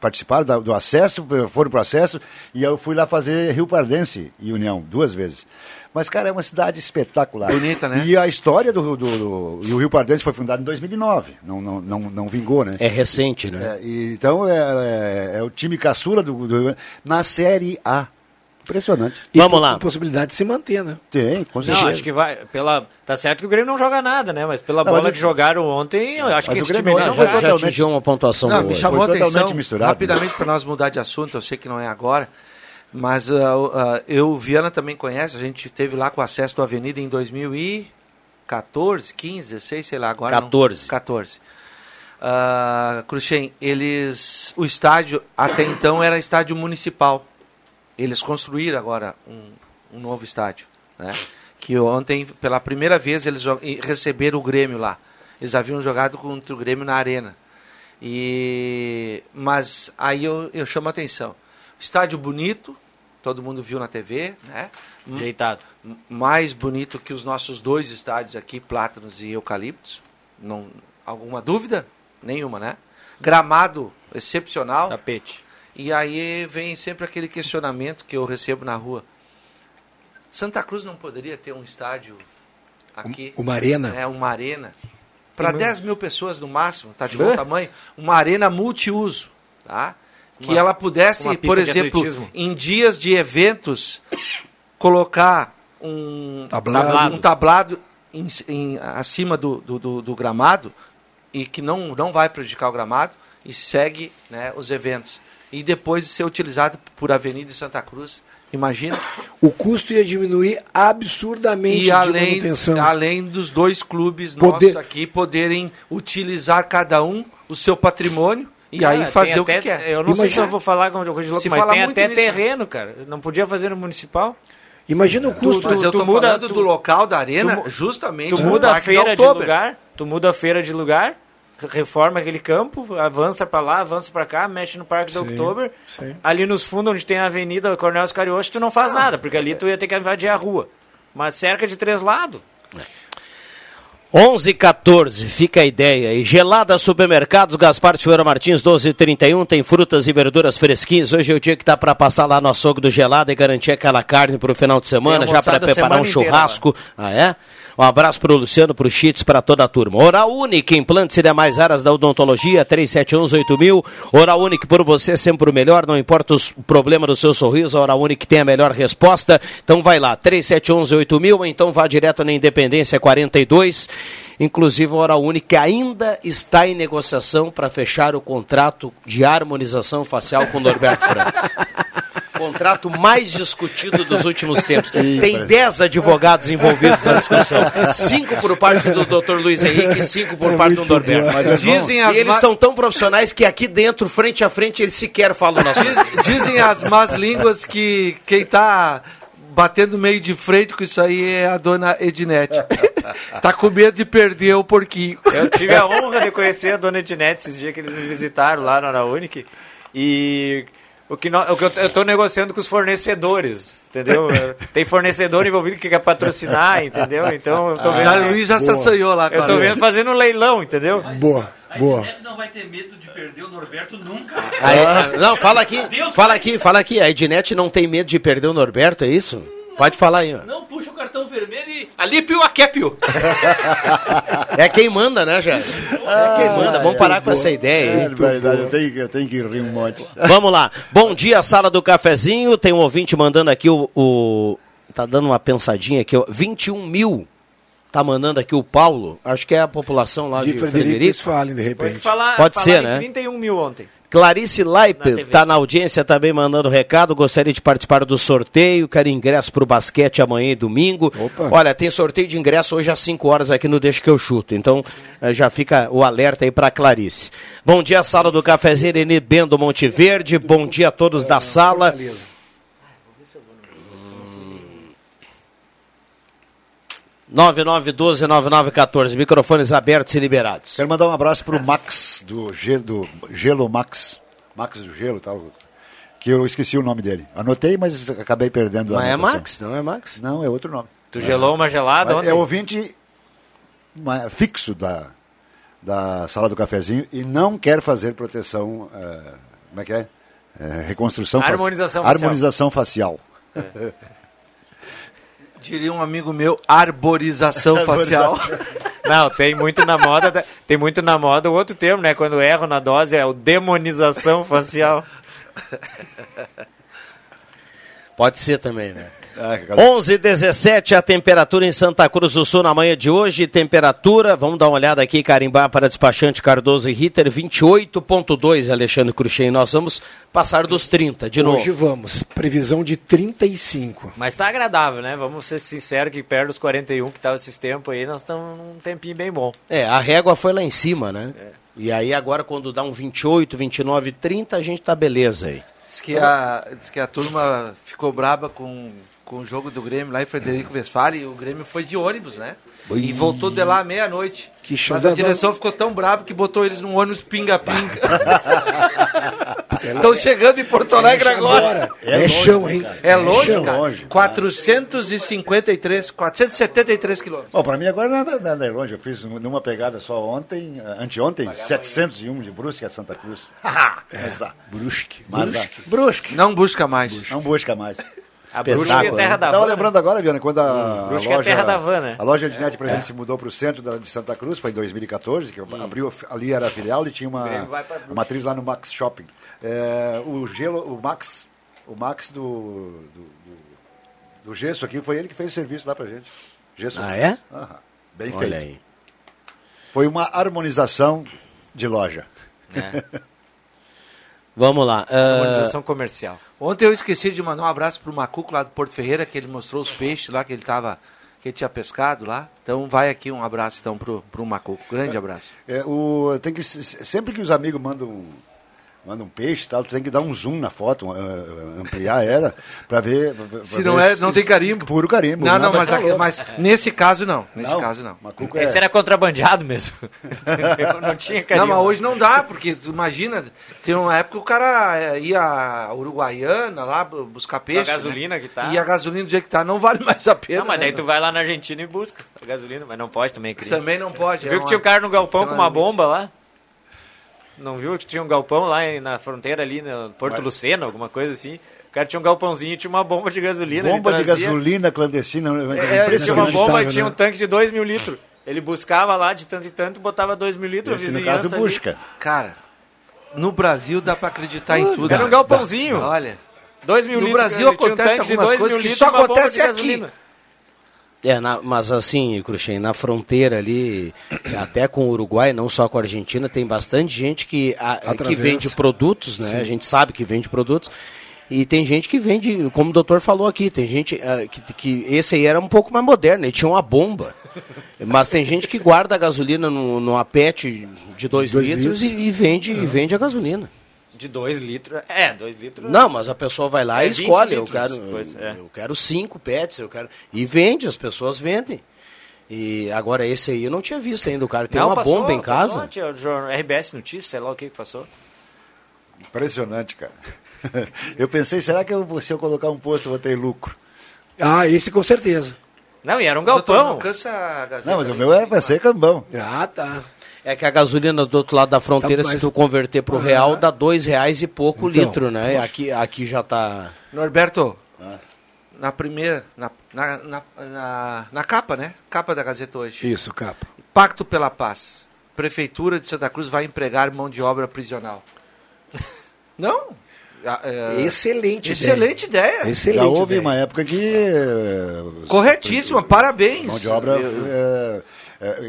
participaram da- do acesso, foram para o acesso, e eu fui lá fazer Rio Pardense e União, duas vezes. Mas, cara, é uma cidade espetacular. Bonita, né? E a história do, do, do- e o Rio Pardense foi fundado em 2009, não, não, não, não vingou, né? É recente, né? É, e, então é, é- é o time caçula do, do- na Série A. Impressionante. E Vamos lá. possibilidade de se manter, né? Tem, com Não, certeza. acho que vai. Pela, tá certo que o Grêmio não joga nada, né? Mas pela Não, mas bola o- que jogaram ontem, eu acho mas que o esse Grêmio time não não vai já, já atingiu uma pontuação Não, boa. me chamou a Foi atenção, totalmente misturado, rapidamente para nós mudar de assunto, eu sei que não é agora, mas uh, uh, eu, o Viana também conhece, a gente teve lá com acesso do Avenida em 2014, 15, 16, sei lá, agora. não- 14. 14. Uh, Cruxem, eles. O estádio, até então, era estádio municipal. Eles construíram agora um, um novo estádio. Né? Que ontem, pela primeira vez, eles receberam o Grêmio lá. Eles haviam jogado contra o Grêmio na Arena. E, mas aí eu, eu chamo a atenção. Estádio bonito, todo mundo viu na TV, né? Ajeitado. Mais bonito que os nossos dois estádios aqui, Plátanos e Eucaliptos. Não, alguma dúvida? Nenhuma, né? Gramado excepcional. Tapete. E aí vem sempre aquele questionamento que eu recebo na rua. Santa Cruz não poderia ter um estádio aqui? Uma arena? É, uma arena. Para Tem 10 mil pessoas no máximo, tá de bom tamanho. Uma arena multiuso, tá? Que Uma- ela pudesse, por exemplo, em dias de eventos, colocar um Tablado. um tablado em- em- acima do, do, do- do gramado e que não, não vai prejudicar o gramado e segue né, os eventos. E depois ser utilizado por Avenida e Santa Cruz. Imagina. O custo ia diminuir absurdamente E de além, manutenção. além dos dois clubes Poder- nossos aqui poderem utilizar cada um o seu patrimônio e Cara, aí fazer o até- que quer. Eu não sei se Imagina- eu vou falar com o Se mas fala tem muito até nisso, terreno, cara. Não podia fazer no municipal? Imagina o custo. Mas eu tu tô muda- falando tu- do local da arena, tu justamente Tu muda a feira de lugar, tu muda a feira de lugar, reforma aquele campo, avança pra lá, avança pra cá, mexe no Parque do Sim, Oktober. sim. Ali nos fundos, onde tem a Avenida Coronel Oscarioche, tu não faz nada, porque ali tu ia ter que invadir a rua. Mas cerca de três lados. 11 14, fica a ideia. E gelada supermercados, Gaspar Silveira Martins, 1231, tem frutas e verduras fresquinhas. Hoje é o dia que dá para passar lá no açougue do gelada e garantir aquela carne para o final de semana, já para preparar um semana inteira churrasco. Ah, é? Um abraço pro Luciano, pro Chits, para toda a turma. Oral Unique, implantes e demais áreas da odontologia, 37118000. Oral Unique por você, sempre o melhor, não importa o problema do seu sorriso, a Oral Unique tem a melhor resposta. Então vai lá, 37118000, ou então vá direto na Independência 42. Inclusive, a Oral Unique ainda está em negociação para fechar o contrato de harmonização facial com o Norberto França. [LAUGHS] Contrato mais discutido dos últimos tempos. Tem 10 advogados envolvidos na discussão. Cinco por parte do Dr. Luiz Henrique e cinco por parte do Norberto. É. Dizem as e eles ma- são tão profissionais que aqui dentro, frente a frente, eles sequer falam nosso Diz- Dizem as más línguas que quem tá batendo meio de frente com isso aí é a dona Ednete. tá com medo de perder o porquinho. Eu tive a honra de conhecer a dona Ednete esses dias que eles me visitaram lá na Araunic. E o que, o que eu, eu tô negociando com os fornecedores, entendeu? [LAUGHS] Tem fornecedor envolvido que quer patrocinar, entendeu? Então eu tô Ah, vendo. o Luiz já se Boa. assanhou lá, Eu tô cara. vendo fazendo um leilão, entendeu? Boa, boa. não vai ter medo de perder o Norberto nunca. Aí, não, fala aqui, fala aqui, fala aqui. A Ednet não tem medo de perder o Norberto, é isso? Pode falar aí, ó. Não, puxa o cartão vermelho e alípio a Kepio. [LAUGHS] É quem manda, né, Jair? É quem manda. Vamos parar com essa ideia É verdade, eu tenho, eu tenho que rir um monte. Vamos lá. Bom dia, sala do cafezinho. Tem um ouvinte mandando aqui o. o- tá dando uma pensadinha aqui, ó. 21 mil. Tá mandando aqui o Paulo. Acho que é a população lá de, De Frederico Frederico. De repente. Pode falar, Pode falar ser, em né? 31 mil ontem. Clarice TV. está na audiência também mandando recado. Gostaria de participar do sorteio. Quero ingresso para o basquete amanhã e domingo. Olha, tem sorteio de ingresso hoje às 5 horas aqui no Deixa que eu chuto. Então eh, já fica o alerta aí para Clarice. Bom dia, sala do cafezinho Irene Bendo Monte Verde. Bom dia a todos da sala. 9912-9914. Microfones abertos e liberados. Quero mandar um abraço pro Max, do Gelo, do Gelo Max. Max do Gelo tal. Que eu esqueci o nome dele. Anotei, mas acabei perdendo a Mas é. Max, não é Max? Não, é outro nome. Tu gelou uma gelada Mas ontem? É ouvinte fixo da, da sala do cafezinho e não quer fazer proteção. eh, como é que é? Eh, reconstrução faci- Harmonização facial. Harmonização facial. [LAUGHS] Diria um amigo meu, arborização facial. [LAUGHS] Não, tem muito na moda, da- tem muito na moda o outro termo, né? Quando erro na dose é o demonização facial. Pode ser também, né? Ah, que cada- 11 17 a temperatura em Santa Cruz do Sul na manhã de hoje. Temperatura, vamos dar uma olhada aqui, carimbar para despachante Cardoso e Ritter, 28,2, Alexandre Cruxem. Nós vamos passar dos 30 de novo. Hoje vamos. Previsão de 35. Mas tá agradável, né? Vamos ser sinceros que perto dos 41 que tava esses tempos aí, nós estamos num tempinho bem bom. É, a régua foi lá em cima, né? E aí agora quando dá um 28, 29, 30, a gente tá beleza aí. Diz que a, diz que a turma ficou braba com, com o jogo do Grêmio lá em Frederico Westphalen e o Grêmio foi de ônibus, né? E voltou de lá à meia-noite. Que Mas chanda- a direção ficou tão brava que botou eles num ônibus pinga-pinga. [LAUGHS] Estão chegando em Porto Alegre agora. É, chão, hein? É longe, cara. 453, 473 quilômetros. Bom, para mim agora nada, nada é longe. Eu fiz numa pegada só ontem, anteontem, 701 de Brusque a Santa Cruz. [LAUGHS] Mas, ah, Brusque. mas, Brusque. Brusque. Não busca mais. Não busca mais. A Brusque é terra da Estava van. lembrando agora, Viana, quando a, a Brusque é loja... terra da van, né? A loja de net, por exemplo, se mudou para o centro da- de Santa Cruz, foi em 2014, que abriu, ali era a filial e tinha uma, Grêmio vai pra Brusque. uma atriz lá no Max Shopping. É, o gelo, o Max, o Max do, do, do- do gesso aqui, foi ele que fez o serviço lá pra gente. Gesso Ah, Max. é? Aham, bem Olha feito. aí. Foi uma harmonização de loja. [LAUGHS] Vamos lá. ah, Harmonização comercial. Ontem eu esqueci de mandar um abraço pro Macuco lá do Porto Ferreira, que ele mostrou os peixes lá que ele tava, que ele tinha pescado lá. Então vai aqui um abraço então pro, pro Macuco. Grande abraço. É, o, tem que, se- sempre que os amigos mandam manda um peixe e tal, tu tem que dar um zoom na foto, uh, ampliar ela, pra ver. pra- pra Se ver não é, não tem carimbo. Puro carimbo. Não, não, mas, tá a- mas nesse caso não. Nesse Não, caso não. Macuco é- Esse era contrabandeado mesmo. [LAUGHS] Não tinha Não, carinho. mas hoje não dá, porque tu imagina, tem uma época que o cara eh, ia a Uruguaiana lá bu- buscar peixe. gasolina né? que tá. E a gasolina do jeito que tá não vale [LAUGHS] mais a pena. Não, mas né? daí tu vai lá na Argentina e busca a gasolina, mas não pode também, crime. Também não pode. Tu é viu que uma- tinha um cara no galpão tem com uma bomba lá? Não viu que tinha um galpão lá na fronteira ali, no Porto Mas- Luceno, alguma coisa assim? O cara tinha um galpãozinho e tinha uma bomba de gasolina. Bomba de gasolina clandestina. É, ele tinha uma bomba e tinha um né? tanque de 2 mil litros. Ele buscava lá de tanto e tanto, botava 2 mil litros, Esse, no vizinhança caso, ali. busca. Cara, no Brasil dá pra acreditar em tudo. Era um galpãozinho. Dá. Olha. 2 mil No litros. Brasil tinha um acontece de algumas 2 coisas mil que litros só acontece aqui. gasolina. É, na- mas assim, Cruxem, na fronteira ali, até com o Uruguai, não só com a Argentina, tem bastante gente que, a- que vende produtos, né? Sim. A gente sabe que vende produtos. E tem gente que vende, como o doutor falou aqui, tem gente ah, que, que esse aí era um pouco mais moderno, ele tinha uma bomba. Mas tem gente que guarda a gasolina no, numa PET de 2 Dois litros, litros. E, e vende, e vende a gasolina. De 2 litros. É, 2 litros. Não, mas a pessoa vai lá É e 20 escolhe. Eu litros, quero, pois é. eu quero cinco pets, eu quero. E vende, as pessoas vendem. E agora esse aí eu não tinha visto ainda. O cara tem Não, uma passou, bomba em passou, casa. o jornal- RBS Notícias, sei lá o que que passou. Impressionante, cara. [LAUGHS] Eu pensei, será que eu, se eu colocar um posto eu vou ter lucro? Ah, esse com certeza. Não, e era um Doutor, galpão. não cansa a gazeta. Não, mas o meu é pra ser cambão. Ah, tá. É que a gasolina do outro lado da fronteira, Tá, mas- se tu converter pro real, dá dois reais e pouco Então, litro, né? poxa. Aqui, aqui já tá. Norberto, na primeira, na, na, na, na, na capa, né? Capa da Gazeta hoje. Isso, capa. Pacto pela Paz. Prefeitura de Santa Cruz vai empregar mão de obra prisional. [LAUGHS] Não? Ah, é, Excelente Excelente ideia. Excelente Já houve ideia. uma época de. eh, Corretíssima, parabéns. Mão de obra eh,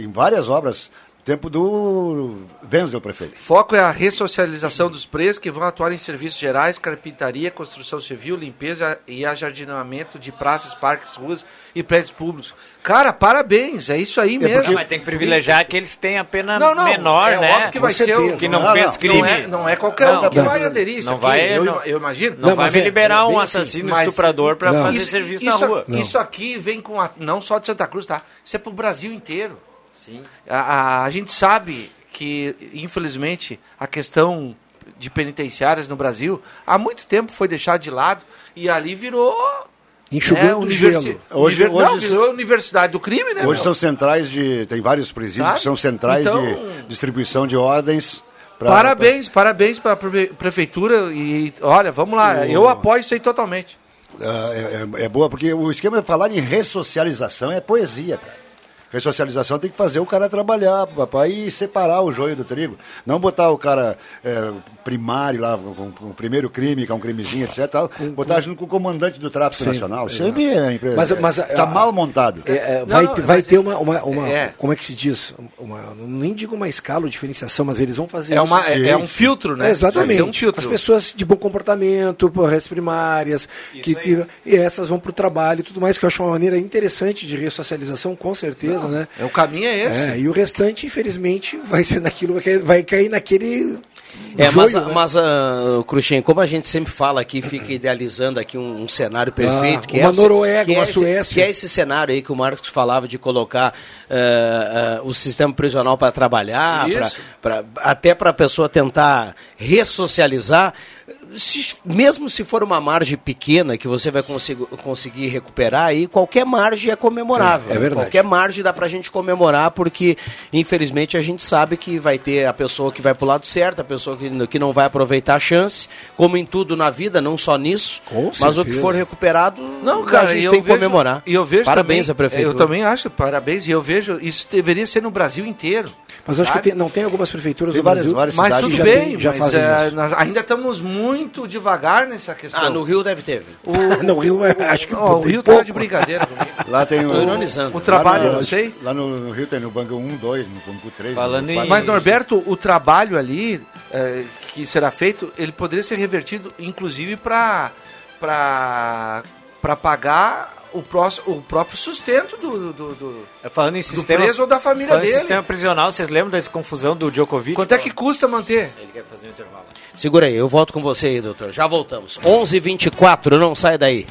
em várias obras. Tempo do Wenzel, prefeito. Foco é a ressocialização dos presos que vão atuar em serviços gerais, carpintaria, construção civil, limpeza e ajardinamento de praças, parques, ruas e prédios públicos. Cara, parabéns, é isso aí mesmo. Não, mas tem que privilegiar aqueles que têm a pena Não, não, menor, é né? óbvio que vai ser o- Que não, Não, fez não, crime. não é- não é qualquer um Não, que vai aderir isso Não aqui, vai, eu- não, eu imagino. Não, Não, vai me é- liberar é um bem assassino assim, estuprador pra Não. fazer Isso- serviço isso, na rua. Isso aqui vem com a, não só de Santa Cruz, tá? Isso é pro Brasil inteiro. Sim. A, a- a gente sabe que, infelizmente, a questão de penitenciárias no Brasil há muito tempo foi deixada de lado e ali virou. Enxugando né, o gelo. Hoje- Univer- não, hoje- virou universidade do crime, né? Hoje meu? são centrais de. Tem vários presídios Sabe? que são centrais Então- de distribuição de ordens. pra- Parabéns, parabéns para a prefei- prefeitura e olha, vamos lá, O- eu apoio isso aí totalmente. Ah, é, é- é boa, porque o esquema de falar em ressocialização é poesia, cara. Ressocialização tem que fazer o cara trabalhar, para ir separar o joio do trigo. Não botar o cara é, primário lá, com, com o primeiro crime, que é um crimezinho, etc. tal, botar junto com o comandante do tráfico Sim, nacional. Isso exato. aí é, é, Mas- mas, tá ah, mal montado. É, é, Não, vai não, ter, vai mas ter é- uma, uma, uma- é. como é que se diz? Uma, nem digo uma escala ou diferenciação, mas eles vão fazer É, uma, é, é um filtro, né? É, exatamente. É um filtro. As pessoas de bom comportamento, porras primárias, que, que- e essas vão para o trabalho e tudo mais, que eu acho uma maneira interessante de ressocialização, com certeza, né? É, o caminho é esse. É, e o restante, infelizmente, vai ser naquilo, vai cair, vai cair naquele. É, mas, joio, né? mas uh, Cruxem, como a gente sempre fala aqui, fica idealizando aqui um, um cenário perfeito. Ah, que uma é Noruega, que é uma esse- Suécia. Que é esse cenário aí que o Marcos falava de colocar uh, uh, o sistema prisional para trabalhar, pra, pra- até para a pessoa tentar ressocializar. Se- mesmo se for uma margem pequena que você vai consigo- conseguir recuperar, aí qualquer margem é comemorável. É, é verdade. Qualquer margem dá pra gente comemorar, porque infelizmente a gente sabe que vai ter a pessoa que vai pro lado certo, a pessoa que, que não vai aproveitar a chance, como em tudo na vida, não só nisso. Com mas o que certeza. for recuperado, Não, cara, a gente tem que vejo- comemorar. E eu vejo Parabéns também, à prefeitura. Eu também acho, parabéns. E eu vejo, isso deveria ser no Brasil inteiro. Mas acho que sabe? tem- não tem algumas prefeituras Tem do várias- Brasil. várias Mas cidades tudo já bem, tem- já mas fazem é, isso. nós ainda estamos muito devagar nessa questão. Ah, no Rio deve ter. O, [LAUGHS] Não, o Rio é- acho que Ó, o Rio pouco. tá de brincadeira comigo. [LAUGHS] Lá tem Tô o. ironizando. O trabalho, no- não sei. Lá no, no Rio tem no Banco 1, 2, no Banco 3. Falando no em- quatro. Mas, Norberto, o trabalho ali eh, que será feito, ele poderia ser revertido, inclusive, para para pagar o, próximo, o próprio sustento do, do, do, É, Falando em do sistema, preso ou da família falando em dele. sistema prisional, vocês lembram dessa confusão do Djokovic? Quanto é que custa manter? Ele quer fazer um intervalo. Segura aí, eu volto com você aí, doutor. Já voltamos. 11:24, não sai daí.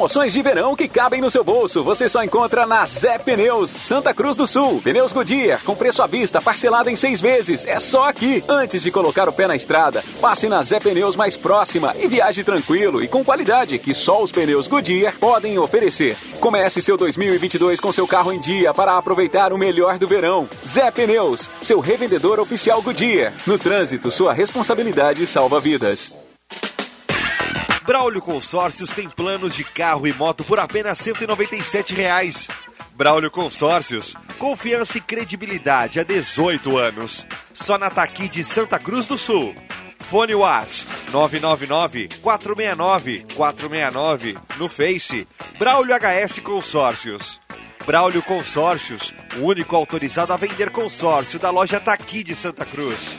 Promoções de verão que cabem no seu bolso. Você só encontra na Zé Pneus, Santa Cruz do Sul. Pneus Goodyear, com preço à vista, parcelado em seis vezes. É só aqui. Antes de colocar o pé na estrada, passe na Zé Pneus mais próxima e viaje tranquilo e com qualidade que só os pneus Goodyear podem oferecer. Comece seu 2022 com seu carro em dia para aproveitar o melhor do verão. Zé Pneus, seu revendedor oficial Goodyear. No trânsito, sua responsabilidade salva vidas. Braulio Consórcios tem planos de carro e moto por apenas 197 reais. Braulio Consórcios, confiança e credibilidade há 18 anos. Só na Taqui de Santa Cruz do Sul. Fone Whats 999-469-469 no Face. Braulio HS Consórcios. Braulio Consórcios, o único autorizado a vender consórcio da loja Taqui de Santa Cruz.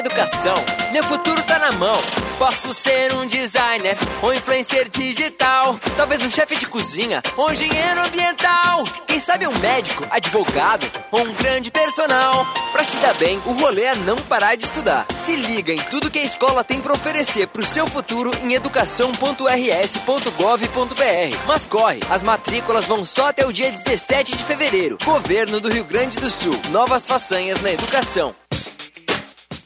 Educação, meu futuro tá na mão. Posso ser um designer ou influencer digital. Talvez um chefe de cozinha ou engenheiro ambiental. Quem sabe um médico, advogado ou um grande personal. Pra se dar bem, o rolê é não parar de estudar. Se liga em tudo que a escola tem pra oferecer pro seu futuro em educação.rs.gov.br. Mas corre, as matrículas vão só até o dia 17 de fevereiro. Governo do Rio Grande do Sul. Novas façanhas na educação.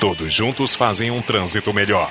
Todos juntos fazem um trânsito melhor.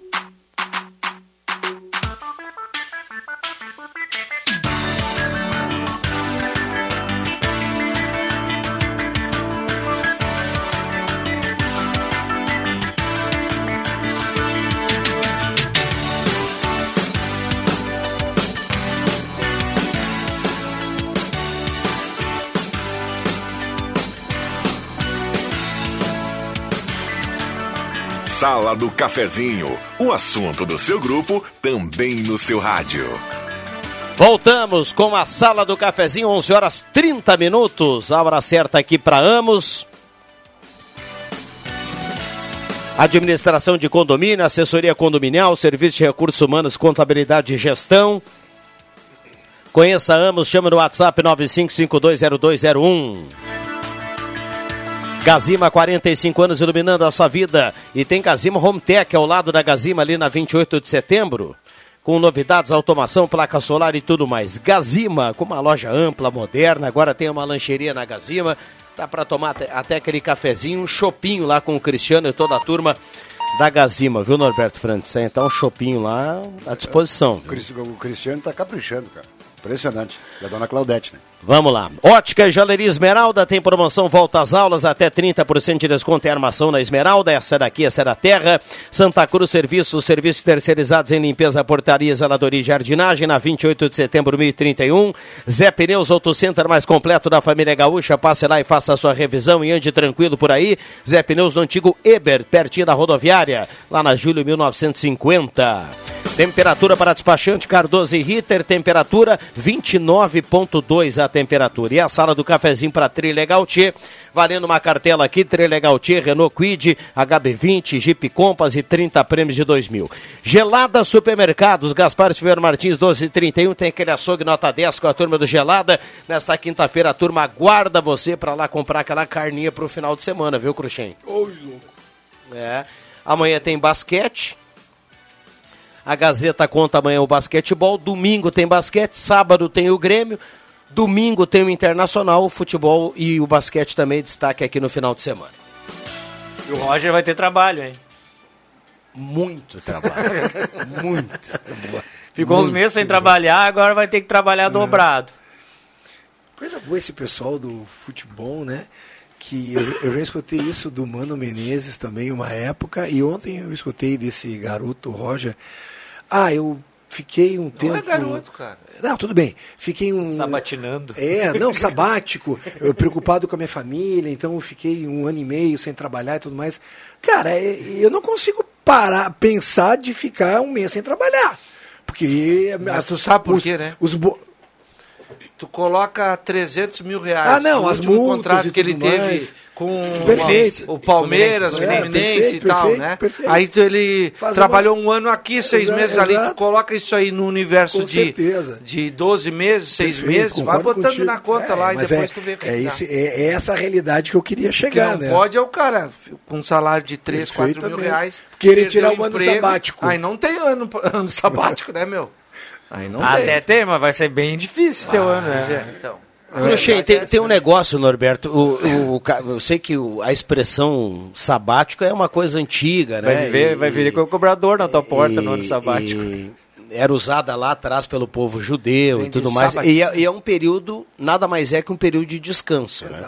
Sala do Cafezinho, o assunto do seu grupo também no seu rádio. Voltamos com a Sala do Cafezinho, 11 horas 30 minutos. A hora certa aqui para Amos. Administração de condomínio, assessoria condominial, serviço de recursos humanos, contabilidade e gestão. Conheça Amos, chama no WhatsApp 95520201. Gazima, 45 anos iluminando a sua vida. E tem Gazima Home Tech ao lado da Gazima, ali na 28 de setembro. Com novidades, automação, placa solar e tudo mais. Gazima, com uma loja ampla, moderna. Agora tem uma lancheria na Gazima. Dá para tomar até, aquele cafezinho, um chopinho lá com o Cristiano e toda a turma da Gazima, viu, Norberto Francis? Tem então um chopinho lá à disposição. O Cris- O Cristiano tá caprichando, cara. Impressionante. E a dona Claudete, né? Vamos lá. Ótica e Joalheria Esmeralda tem promoção volta às aulas, até 30% de desconto em armação na Esmeralda. Essa daqui, essa é da Terra. Santa Cruz Serviços, serviços terceirizados em limpeza, portaria, zeladoria e jardinagem, na 28 de setembro, 1031. Zé Pneus, Auto Center mais completo da família Gaúcha. Passe lá e faça a sua revisão e ande tranquilo por aí. Zé Pneus no antigo Eber, pertinho da rodoviária, lá na Júlio 1950. Temperatura para despachante Cardoso e Ritter, temperatura 29.2 a temperatura. E a sala do cafezinho para Trilegal T, valendo uma cartela aqui, Trilegal T, Renault Quid, HB20, Jeep Compass e 30 prêmios de 2000. Gelada Supermercados, Gaspar Silveira Martins 1231, tem aquele açougue nota 10 com a turma do Gelada. Nesta quinta-feira a turma aguarda você para lá comprar aquela carninha para o final de semana, viu, Cruxem? Oi, louco. É. Amanhã tem basquete. A Gazeta conta amanhã o basquetebol. Domingo tem basquete. Sábado tem o Grêmio. Domingo tem o Internacional, o futebol e o basquete também destaque aqui no final de semana. E o Roger vai ter trabalho, hein? Muito trabalho. [LAUGHS] Muito. Ficou uns Muito meses sem trabalhar, agora vai ter que trabalhar dobrado. Coisa boa esse pessoal do futebol, né? Que eu, eu já escutei isso do Mano Menezes também, uma época, e ontem eu escutei desse garoto, Roger. Ah, eu fiquei um tempo. Não é garoto, cara. Não, tudo bem. Fiquei um. Sabatinando. É, não, [LAUGHS] sabático. eu preocupado com a minha família, então eu fiquei um ano e meio sem trabalhar e tudo mais. Cara, é, eu não consigo parar, pensar de ficar um mês sem trabalhar. Porque. Mas tu sabe por os- quê, né? Os bo- Tu coloca 300 mil reais Ah, não, no as último contrato que ele teve mais. com Perfeito. o Palmeiras, o Fluminense, é, e tal, perfeito, né? perfeito. Aí tu, ele Faz trabalhou uma- um ano aqui, seis Exa- meses ali, tu exato. coloca isso aí no universo Com de, certeza. de 12 meses, seis meses, vai botando contigo. na conta É, lá e depois é, tu vê é, que tá. esse- é- é essa a realidade que eu queria O que chegar, não né? pode é o cara com um salário de 3, 4 mil reais. Querer tirar o o ano sabático. Aí não tem ano, [LAUGHS] ano sabático, né, meu? Aí não Até tem. tem, mas vai ser bem difícil teu ano, né? É, então. Tem, tem um negócio, Norberto. O, o- o eu sei que o- a expressão sabático é uma coisa antiga, né? Vai viver, E- vai vir com o cobrador na tua porta no ano e- sabático. e era usada lá atrás pelo povo judeu Vem e tudo mais. E é, e é um período, nada mais é que um período de descanso. Né?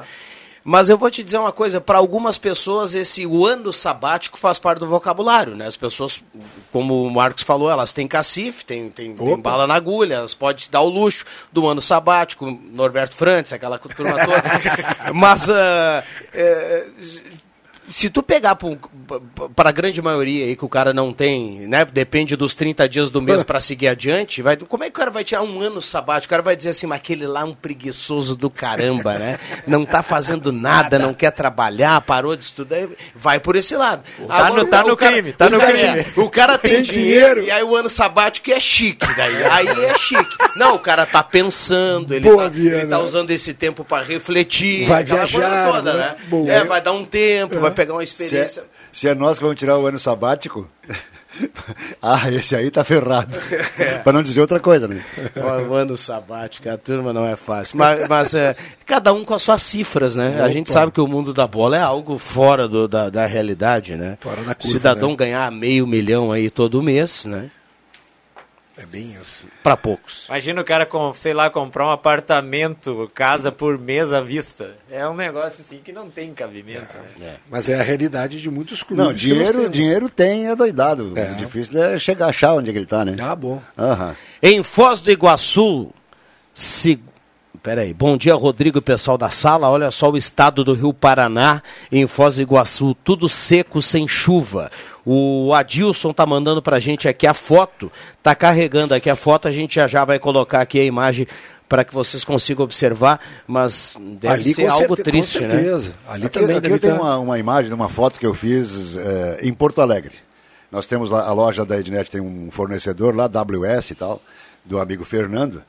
Mas eu vou te dizer uma coisa, para algumas pessoas esse o ano sabático faz parte do vocabulário, né? As pessoas, como o Marcos falou, elas têm cacife, têm, têm, têm bala na agulha, elas podem se dar o luxo do ano sabático, Norberto Frantz, aquela turma toda. [LAUGHS] Mas ah, é, se tu pegar para a grande maioria aí que o cara não tem, né? Depende dos 30 dias do mês [LAUGHS] para seguir adiante, vai, como é que o cara vai tirar um ano sabático? O cara vai dizer assim, mas aquele lá é um preguiçoso do caramba, né? Não tá fazendo [LAUGHS] nada, não quer trabalhar, parou de estudar, vai por esse lado. Tá no- tá no cara- crime, tá no cara- crime. é, O cara tem, Tem dinheiro, dinheiro. e aí o ano sabático é chique, daí. Aí é chique. Não, o cara tá pensando, ele, Boa, tá, ele tá usando esse tempo para refletir, Vai viajar, toda, né? né? Boa. É, vai dar um tempo, vai pegar uma Se é, experiência. se é nós que vamos tirar o ano sabático, [LAUGHS] ah, esse aí tá ferrado. Pra não dizer outra coisa, né? O ano sabático, a turma não é fácil. Mas, mas, é, cada um com as suas cifras, né? A Opa. gente sabe que o mundo da bola é algo fora do- da, da realidade, né? Fora da o curva, cidadão né? ganhar meio milhão aí todo mês, né? É bem isso. Para poucos. Imagina o cara, com, sei lá, comprar um apartamento, casa por mês à vista. É um negócio assim que não tem cabimento. né? Mas é a realidade de muitos clubes. Não, dinheiro, dinheiro tem, é doidado. É. O difícil é chegar a achar onde é que ele tá, né? Ah, bom. Aham. Em Foz do Iguaçu, se... peraí. Bom dia, Rodrigo e pessoal da sala. Olha só o estado do Rio Paraná, em Foz do Iguaçu, tudo seco, sem chuva. O Adilson tá mandando pra gente aqui a foto, tá carregando aqui a foto, a gente já já vai colocar aqui a imagem para que vocês consigam observar, mas deve Ali, ser algo certe- com triste, certeza. né? Ali aqui, aqui eu tenho uma, uma imagem uma foto que eu fiz eh, em Porto Alegre. Nós temos lá, a loja da Ednet, tem um fornecedor lá, WS e tal, do amigo Fernando,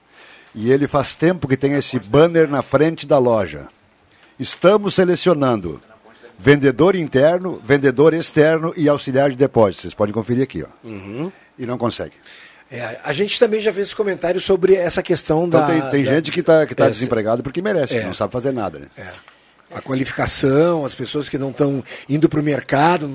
e ele faz tempo que tem esse banner na frente da loja. Estamos selecionando vendedor interno, vendedor externo e auxiliar de depósito. Vocês podem conferir aqui, ó. Uhum. E não consegue. É, a gente também já fez comentário sobre essa questão Então da. tem, tem da- gente que está que tá É, desempregado porque merece, é. não sabe fazer nada, né? A qualificação, as pessoas que não estão indo para o mercado,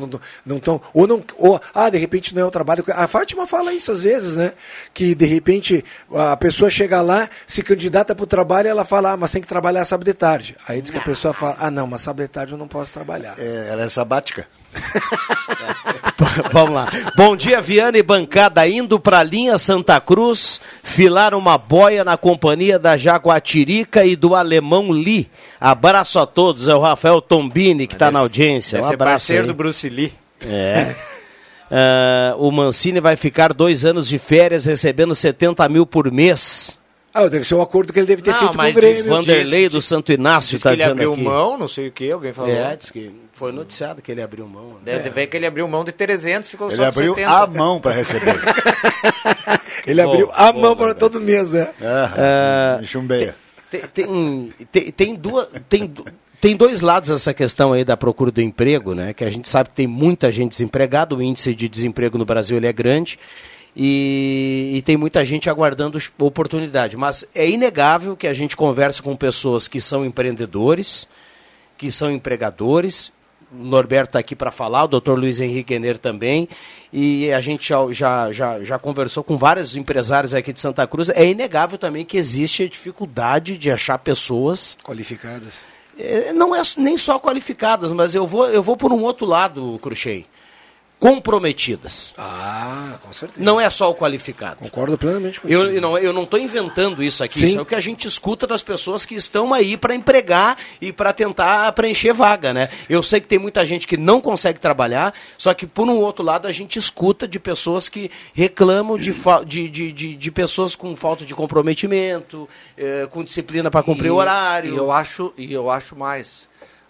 não estão. Ou não. Ou, ah, de repente não é o trabalho. A Fátima fala isso às vezes, né? Que de repente a pessoa chega lá, se candidata para o trabalho, ela fala, ah, mas tem que trabalhar sábado de tarde. Aí diz que a pessoa fala, ah, não, mas sábado de tarde eu não posso trabalhar. É, ela é sabática. [LAUGHS] Vamos lá. Bom dia, Viana e bancada. Indo para a linha Santa Cruz, filar uma boia na companhia da Jaguatirica e do alemão Lee. Abraço a todos. É o Rafael Tombini que está na audiência. Um abraço. parceiro aí. do Bruce Lee. É. [LAUGHS] Ah, o Mancini vai ficar dois anos de férias recebendo 70 mil por mês. Ah, deve ser um acordo que ele deve ter Não, feito com o Grêmio. diz- Vanderlei do Santo Inácio está que ele dizendo abriu aqui. mão, não sei o que, alguém falou. É, diz que foi noticiado que ele abriu mão. né? Deve ver que ele abriu mão de 300, ficou Ele só de abriu 70. a mão para receber. [LAUGHS] Ele abriu a mão para todo mês, né? Ah, chumbeia. Tem, tem, tem, tem duas. Tem, tem dois lados essa questão aí da procura do emprego, né? Que a gente sabe que tem muita gente desempregada, o índice de desemprego no Brasil ele é grande e, e tem muita gente aguardando oportunidade. Mas é inegável que a gente conversa com pessoas que são empreendedores, que são empregadores. O Norberto está aqui para falar, o doutor Luiz Henrique Ener também. E a gente já, já, já, conversou com vários empresários aqui de Santa Cruz. É inegável também que existe a dificuldade de achar pessoas Qualificadas. eh, não é nem só qualificadas, mas eu vou, eu vou por um outro lado, Cruxei. Comprometidas. Ah, com certeza. Não é só o qualificado. Concordo plenamente com Eu, eu não eu não estou inventando isso aqui. Sim. Isso é o que a gente escuta das pessoas que estão aí para empregar e para tentar preencher vaga, né? Eu sei que tem muita gente que não consegue trabalhar, só que por um outro lado a gente escuta de pessoas que reclamam de, de, de, de, de pessoas com falta de comprometimento, eh, com disciplina para cumprir E- o horário. E eu acho, e eu acho mais.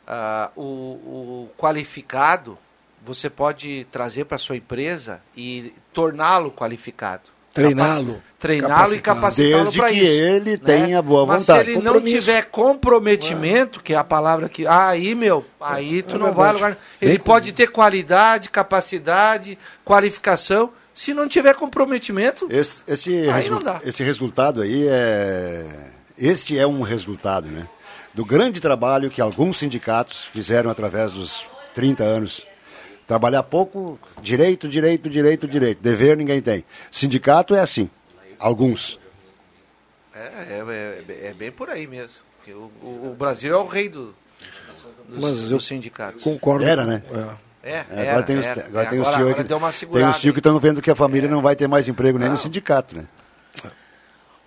ah, o, o qualificado você pode trazer para sua empresa e torná-lo qualificado. Treiná-lo. Treiná-lo e Capacitá-lo. Desde para que isso. ele né? tenha boa Mas vontade. se ele não tiver comprometimento, que é a palavra que. Ah, aí, meu, aí tu É não vai a lugar. Ele Bem pode ter qualidade, capacidade, qualificação. Se não tiver comprometimento, Esse, esse, Aí resu- não dá. esse resultado aí é. Este é um resultado, né? Do grande trabalho que alguns sindicatos fizeram através dos 30 anos. Trabalhar pouco, direito, direito, direito, direito. Dever ninguém tem. Sindicato é assim. Alguns. é, é, é- é bem por aí mesmo. O, o- o Brasil é o rei do, dos, Mas eu dos sindicatos. Concordo. Era, né? É, É, era, agora tem os, era. agora É, tem os agora- que, deu uma tem os tio que estão vendo que a família não vai ter mais emprego nem no sindicato, né?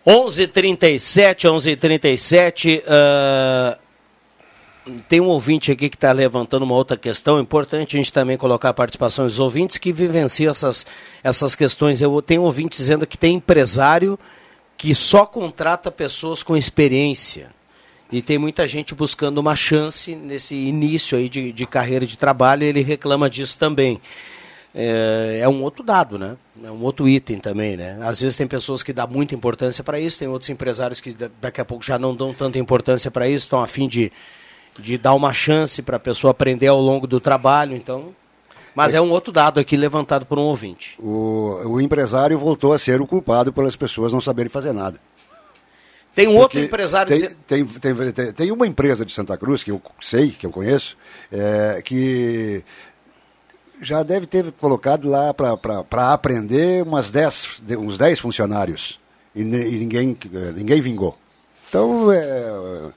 11:37, 11:37. ah, tem um ouvinte aqui que está levantando uma outra questão importante. A gente também colocar a participação dos ouvintes que vivenciam essas, essas questões. Eu tenho um ouvinte dizendo que tem empresário que só contrata pessoas com experiência. E tem muita gente buscando uma chance nesse início aí de, de carreira de trabalho e ele reclama disso também. É, é um outro dado, né? É um outro item também, né? Às vezes tem pessoas que dão muita importância para isso, tem outros empresários que da- daqui a pouco já não dão tanta importância para isso, estão a fim de, de dar uma chance para a pessoa aprender ao longo do trabalho, então... Mas é um outro dado aqui levantado por um ouvinte. O, o empresário voltou a ser o culpado pelas pessoas não saberem fazer nada. Tem um outro Porque empresário tem, dizendo... tem, tem, tem, tem uma empresa de Santa Cruz, que eu sei, que eu conheço, é, que já deve ter colocado lá para aprender umas 10, de- uns 10 funcionários. E, e ninguém, eh, ninguém vingou. Então, é,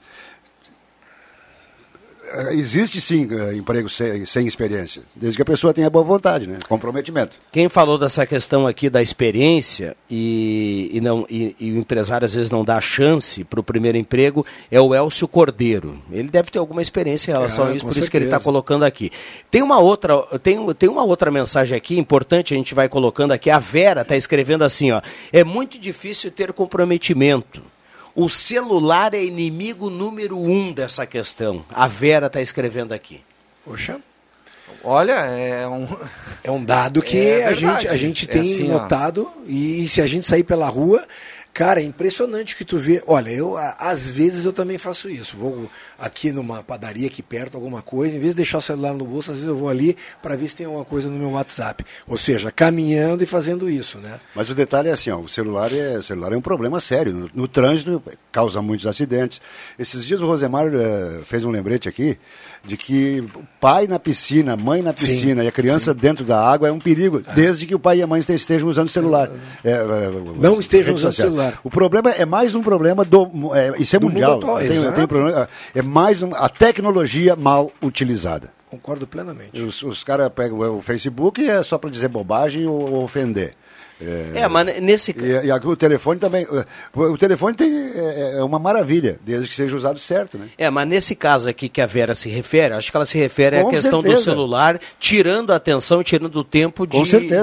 existe sim eh, emprego sem, sem experiência, desde que a pessoa tenha boa vontade, né? Comprometimento. Quem falou dessa questão aqui da experiência e, e não, e, e o empresário às vezes não dá chance para o primeiro emprego é o Elcio Cordeiro. Ele deve ter alguma experiência em relação a isso, com por isso que ele está certeza. colocando aqui. Tem uma outra, tem, tem uma outra mensagem aqui importante, a gente vai colocando aqui. A Vera está escrevendo assim, ó. É muito difícil ter comprometimento. O celular é inimigo número um dessa questão. A Vera está escrevendo aqui. Poxa. Olha, é um. É um dado que É a, gente, a gente É tem assim, ó. notado e se a gente sair pela rua, cara, é impressionante que tu vê. Olha, eu às vezes eu também faço isso. Vou aqui numa padaria aqui perto, alguma coisa, em vez de deixar o celular no bolso, às vezes eu vou ali para ver se tem alguma coisa no meu WhatsApp. Ou seja, caminhando e fazendo isso, né? Mas o detalhe é assim, ó, o celular é, o celular é um problema sério. No, no trânsito causa muitos acidentes. Esses dias o Rosemar eh, fez um lembrete aqui de que pai na piscina, mãe na Sim, piscina e a criança dentro da água é um perigo, desde que o pai e a mãe este- estejam usando o celular. É, é, Não estejam usando social. celular. O problema é mais um problema do. É, isso é Do mundial. atual, tem, tem problema, é mais um, a tecnologia mal utilizada. Concordo plenamente. Os, os caras pegam o Facebook e é só para dizer bobagem ou, ou ofender. É, mas nesse E, e aqui o telefone também. O, o telefone tem, é, é uma maravilha, desde que seja usado certo, né? É, mas nesse caso aqui que a Vera se refere, acho que ela se refere à Com questão do certeza. celular, tirando a atenção, tirando o tempo de.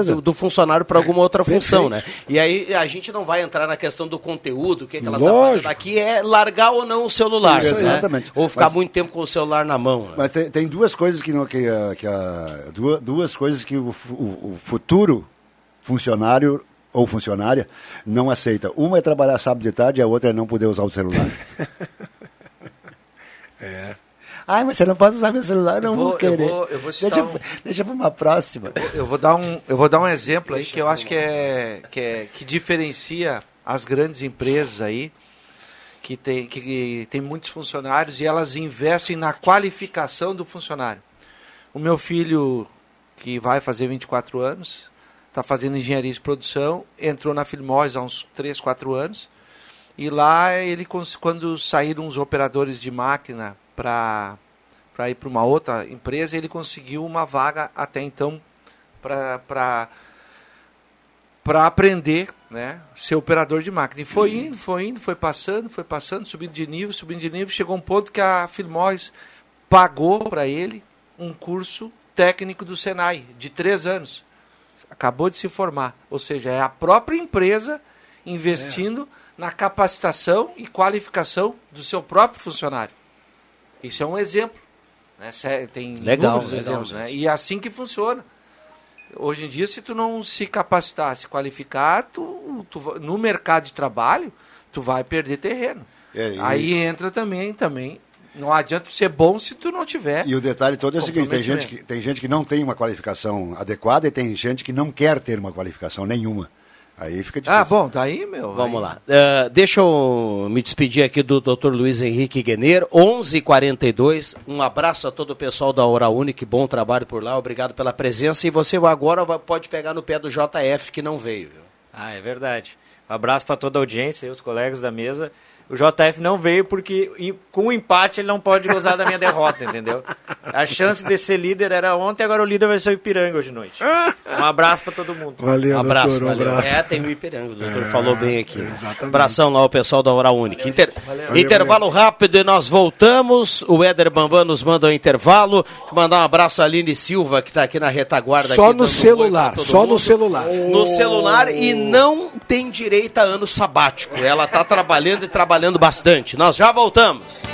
Do, do funcionário para alguma outra função, né? E aí a gente não vai entrar na questão do conteúdo, o que, que ela Lógico. está fazendo aqui, é largar ou não o celular, Isso, né? exatamente. Ou ficar Mas- muito tempo com o celular na mão. né? Mas tem, tem duas coisas que, não, que, a- que a- duas, duas coisas que o, o- o futuro funcionário ou funcionária não aceita. Uma é trabalhar sábado de tarde e a outra é não poder usar o celular. [LAUGHS] É. Ai, mas você não pode usar meu celular, não Eu vou, vou- eu querer. vou- eu vou citar deixa, um- deixa para uma próxima. Eu vou dar um, eu vou dar um exemplo aí que eu acho que é, que é que diferencia as grandes empresas aí que tem que tem muitos funcionários e elas investem na qualificação do funcionário. O meu filho que vai fazer 24 anos, está fazendo engenharia de produção, entrou na Filmós há uns 3, 4 anos. E lá ele quando saíram os operadores de máquina para para ir para uma outra empresa, ele conseguiu uma vaga até então para para aprender, né, ser operador de máquina. E foi indo, foi indo, foi passando, foi passando, subindo de nível, subindo de nível, chegou um ponto que a Filmós pagou para ele um curso técnico do Senai de três anos. Acabou de se formar, ou seja, é a própria empresa investindo na capacitação e qualificação do seu próprio funcionário. Isso é um exemplo. Né? Tem Legal, legal exemplos, né? E é assim que funciona. Hoje em dia, se tu não se capacitar, se qualificar, tu, tu no mercado de trabalho, tu vai perder terreno. É, Aí entra também, também. Não adianta ser bom se tu não tiver. E o detalhe todo é o seguinte, tem gente, que, tem gente que não tem uma qualificação adequada e tem gente que não quer ter uma qualificação nenhuma. Aí fica difícil. Ah, bom, daí, meu. Vamos aí- lá. Eh, deixa eu me despedir aqui do Dr. Luiz Henrique Guener, 11:42. Um abraço a todo o pessoal da Hora Única, bom trabalho por lá, obrigado pela presença. E você agora pode pegar no pé do JF que não veio. Viu? Ah, é verdade. Um abraço para toda a audiência e os colegas da mesa. O JF não veio porque com o empate ele não pode gozar da minha derrota, entendeu? A chance de ser líder era ontem, agora o líder vai ser o Ipiranga hoje de noite. Um abraço para todo mundo. Valeu, abraço, doutor, um valeu. abraço. É, tem o Ipiranga, o doutor É, falou bem aqui. exatamente. Abração lá ao pessoal da Hora Única. Inter- Valeu, intervalo rápido e nós voltamos. O Éder Bambam nos manda o intervalo. Mandar um abraço a Aline Silva, que está aqui na retaguarda. Só aqui, no um celular, só no mundo. celular. No celular e não tem direito a ano sabático. Ela está trabalhando e trabalhando bastante. Nós já voltamos.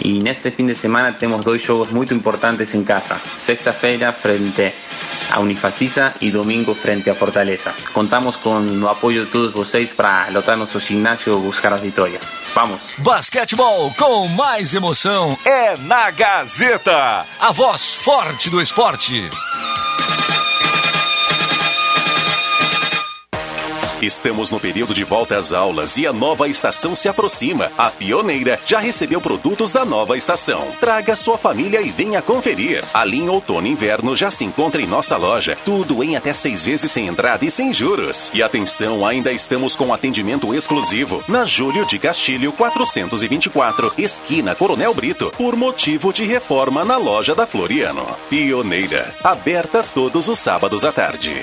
Y en este fin de semana tenemos dos juegos muy importantes en casa. Sexta-feira frente a Unifacisa y domingo frente a Fortaleza. Contamos con el apoyo de todos vocês para lotar nosso ginásio buscar as vitórias. Vamos! Basquetebol com mais emoção é na Gazeta. A voz forte do esporte. Estamos no período de volta às aulas e a nova estação se aproxima. A Pioneira já recebeu produtos da nova estação. Traga sua família e venha conferir. A linha outono e inverno já se encontra em nossa loja. Tudo em até seis vezes sem entrada e sem juros. E atenção, ainda estamos com atendimento exclusivo na Júlio de Castilho 424, esquina Coronel Brito, por motivo de reforma na loja da Floriano. Pioneira, aberta todos os sábados à tarde.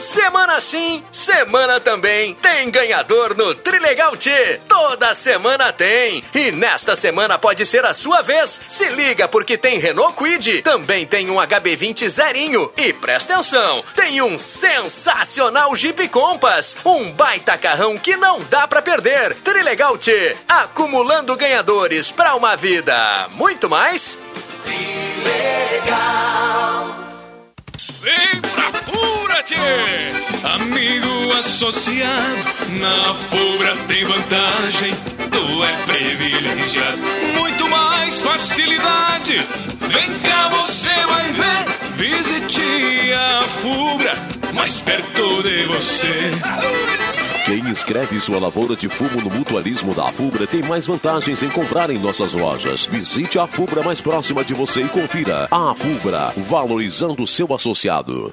Semana sim, semana também. Tem ganhador no Trilegal T. Toda semana tem. E nesta semana pode ser a sua vez. Se liga porque tem Renault Quid, também tem um HB20 zerinho. E presta atenção, tem um sensacional Jeep Compass. Um baita carrão que não dá pra perder. Trilegal T, acumulando ganhadores pra uma vida. Muito mais? Trilegal. Vem pra Fubra, tchê! Amigo associado, na Fubra tem vantagem. Tu é privilegiado, muito mais facilidade. Vem cá, você vai ver. Visite a Fubra, mais perto de você. Quem escreve sua lavoura de fumo no mutualismo da Fubra tem mais vantagens em comprar em nossas lojas. Visite a Fubra mais próxima de você e confira. A Fubra, valorizando seu associado.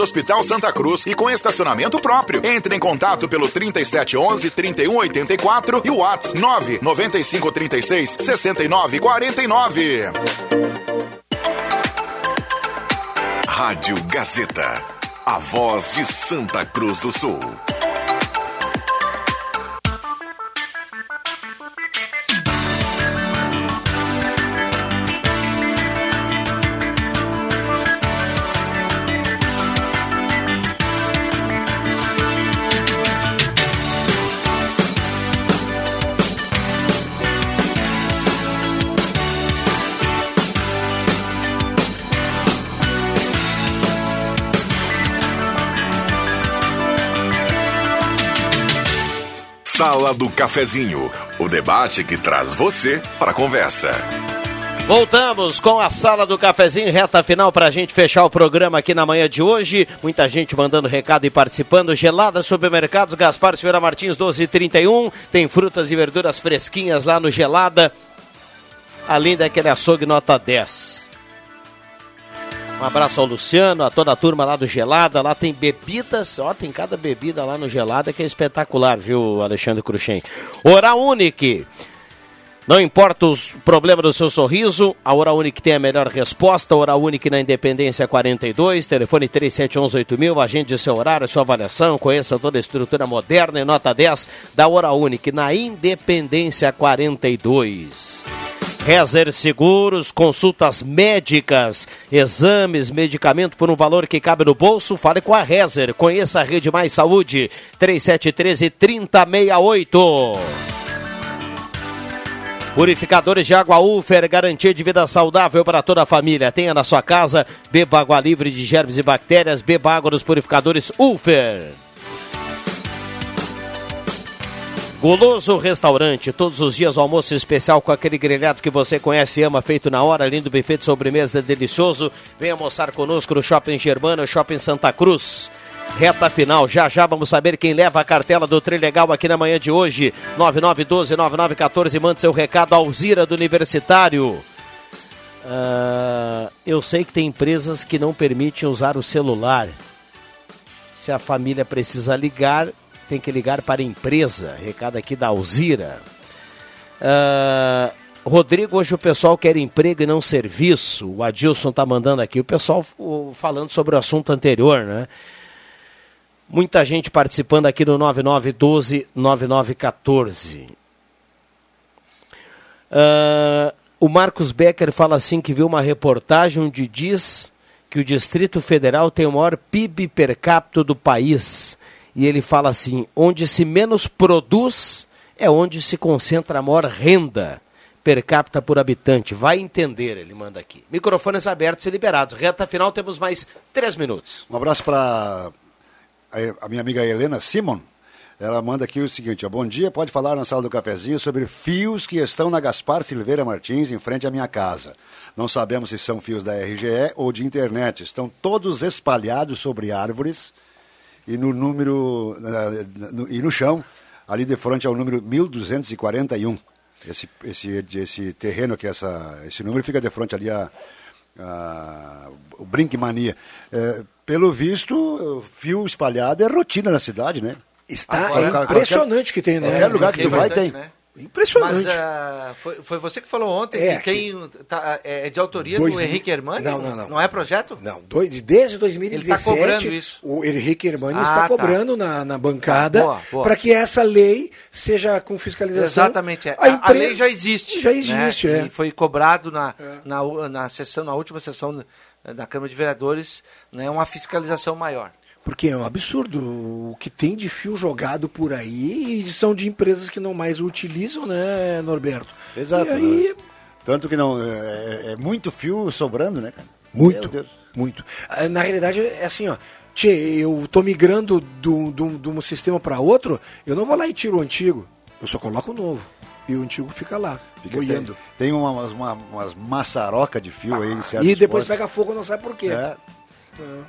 do Hospital Santa Cruz e com estacionamento próprio. Entre em contato pelo 3711 3184 e o WhatsApp 99536 6949. Rádio Gazeta, a voz de Santa Cruz do Sul. Sala do Cafezinho, o debate que traz você para a conversa. Voltamos com a sala do cafezinho, reta final para a gente fechar o programa aqui na manhã de hoje. Muita gente mandando recado e participando. Gelada Supermercados, Gaspar Silveira Martins 1231. Tem frutas e verduras fresquinhas lá no Gelada. além daquele açougue nota 10. Um abraço ao Luciano, a toda a turma lá do Gelada. Lá tem bebidas, ó, tem cada bebida lá no Gelada que é espetacular, viu, Alexandre Cruxem? Oral Unique. Não importa o problema do seu sorriso, a Oral Unique tem a melhor resposta. Oral Unique na Independência 42, telefone 37118000, agende seu horário, sua avaliação, conheça toda a estrutura moderna e nota 10 da Oral Unique na Independência 42. Rezer Seguros, consultas médicas, exames, medicamento por um valor que cabe no bolso. Fale com a Rezer. Conheça a Rede Mais Saúde, 3713 3068. Purificadores de água Ufer, garantia de vida saudável para toda a família. Tenha na sua casa, beba água livre de germes e bactérias, beba água dos purificadores Ufer. Goloso Restaurante, todos os dias almoço especial com aquele grelhado que você conhece e ama, feito na hora, lindo buffet de sobremesa delicioso. Venha almoçar conosco no Shopping Germano, Shopping Santa Cruz. Reta final, já já vamos saber quem leva a cartela do Trilegal aqui na manhã de hoje. 9912-9914, mande seu recado Alzira do Universitário. Uh, eu sei que tem empresas que não permitem usar o celular. Se a família precisa ligar, tem que ligar para a empresa. Recado aqui da Alzira. Uh, Rodrigo, hoje o pessoal quer emprego e não serviço. O Adilson tá mandando aqui. O pessoal falando sobre o assunto anterior, né? Muita gente participando aqui no 9912-9914. Uh, o Marcos Becker fala assim que viu uma reportagem onde diz que o Distrito Federal tem o maior PIB per capita do país e ele fala assim: onde se menos produz é onde se concentra a maior renda per capita por habitante. Vai entender, ele manda aqui. Microfones abertos e liberados. Reta final, temos mais três minutos. Um abraço para a minha amiga Helena Simon. Ela manda aqui o seguinte: bom dia, pode falar na sala do cafezinho sobre fios que estão na Gaspar Silveira Martins, em frente à minha casa. Não sabemos se são fios da RGE ou de internet. Estão todos espalhados sobre árvores e no número e no chão, ali de frente ao número 1241. Esse, esse, esse terreno aqui, essa, esse número fica de frente ali a, a o Brinkmania. É, pelo visto, fio espalhado é rotina na cidade, né? Está Agora, é impressionante qualquer, que tem, né? Qualquer lugar que tu vai tem. Né? Impressionante. Mas uh, foi, foi você que falou ontem é, que tem, tá, é de autoria dois, do Henrique Hermani? Não, não, não. Não é projeto? Não, dois, desde 2017 Ele está cobrando isso. o Henrique Hermani ah, está tá. cobrando na, na bancada para que essa lei seja com fiscalização. Exatamente. É. A, a, a, lei já existe. Já existe, né? é. E foi cobrado na, é. na, na, sessão, na última sessão da Câmara de Vereadores né, uma fiscalização maior. Porque é um absurdo o que tem de fio jogado por aí e são de empresas que não mais utilizam, né, Norberto? Exato. E aí... Tanto que não. É, é, é, muito fio sobrando, né, cara? Muito. Muito. Ah, na realidade, é assim, ó. Tchê, eu tô migrando de um sistema para outro, eu não vou lá e tiro o antigo. Eu só coloco o novo. E o antigo fica lá, fica boiando. Tem, tem umas, uma, umas maçaroca de fio ah, aí em certos E depois pega fogo, não sabe por quê. É. é.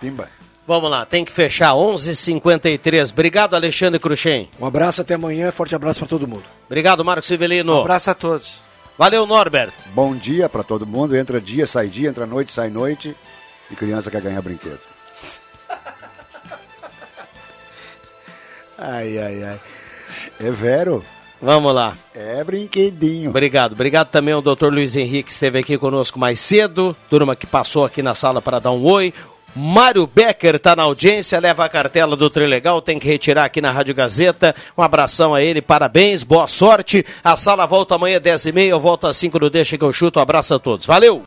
Pimba. Vamos lá, tem que fechar 11:53. Obrigado, Alexandre Cruxem. Um abraço até amanhã, forte abraço para todo mundo. Obrigado, Marcos Civelino. Um abraço a todos. Valeu, Norbert. Bom dia para todo mundo. Entra dia, sai dia, entra noite, sai noite. E criança quer ganhar brinquedo. [LAUGHS] ai, ai, ai. É vero. Vamos lá. É brinquedinho. Obrigado. Obrigado também ao doutor Luiz Henrique, que esteve aqui conosco mais cedo. Turma que passou aqui na sala para dar um oi. Mário Becker está na audiência, leva a cartela do Trilegal, tem que retirar aqui na Rádio Gazeta. Um abração a ele, parabéns, boa sorte. A sala volta amanhã 10h30, eu volto às 5 do Deixa que eu chuto. Um abraço a todos. Valeu!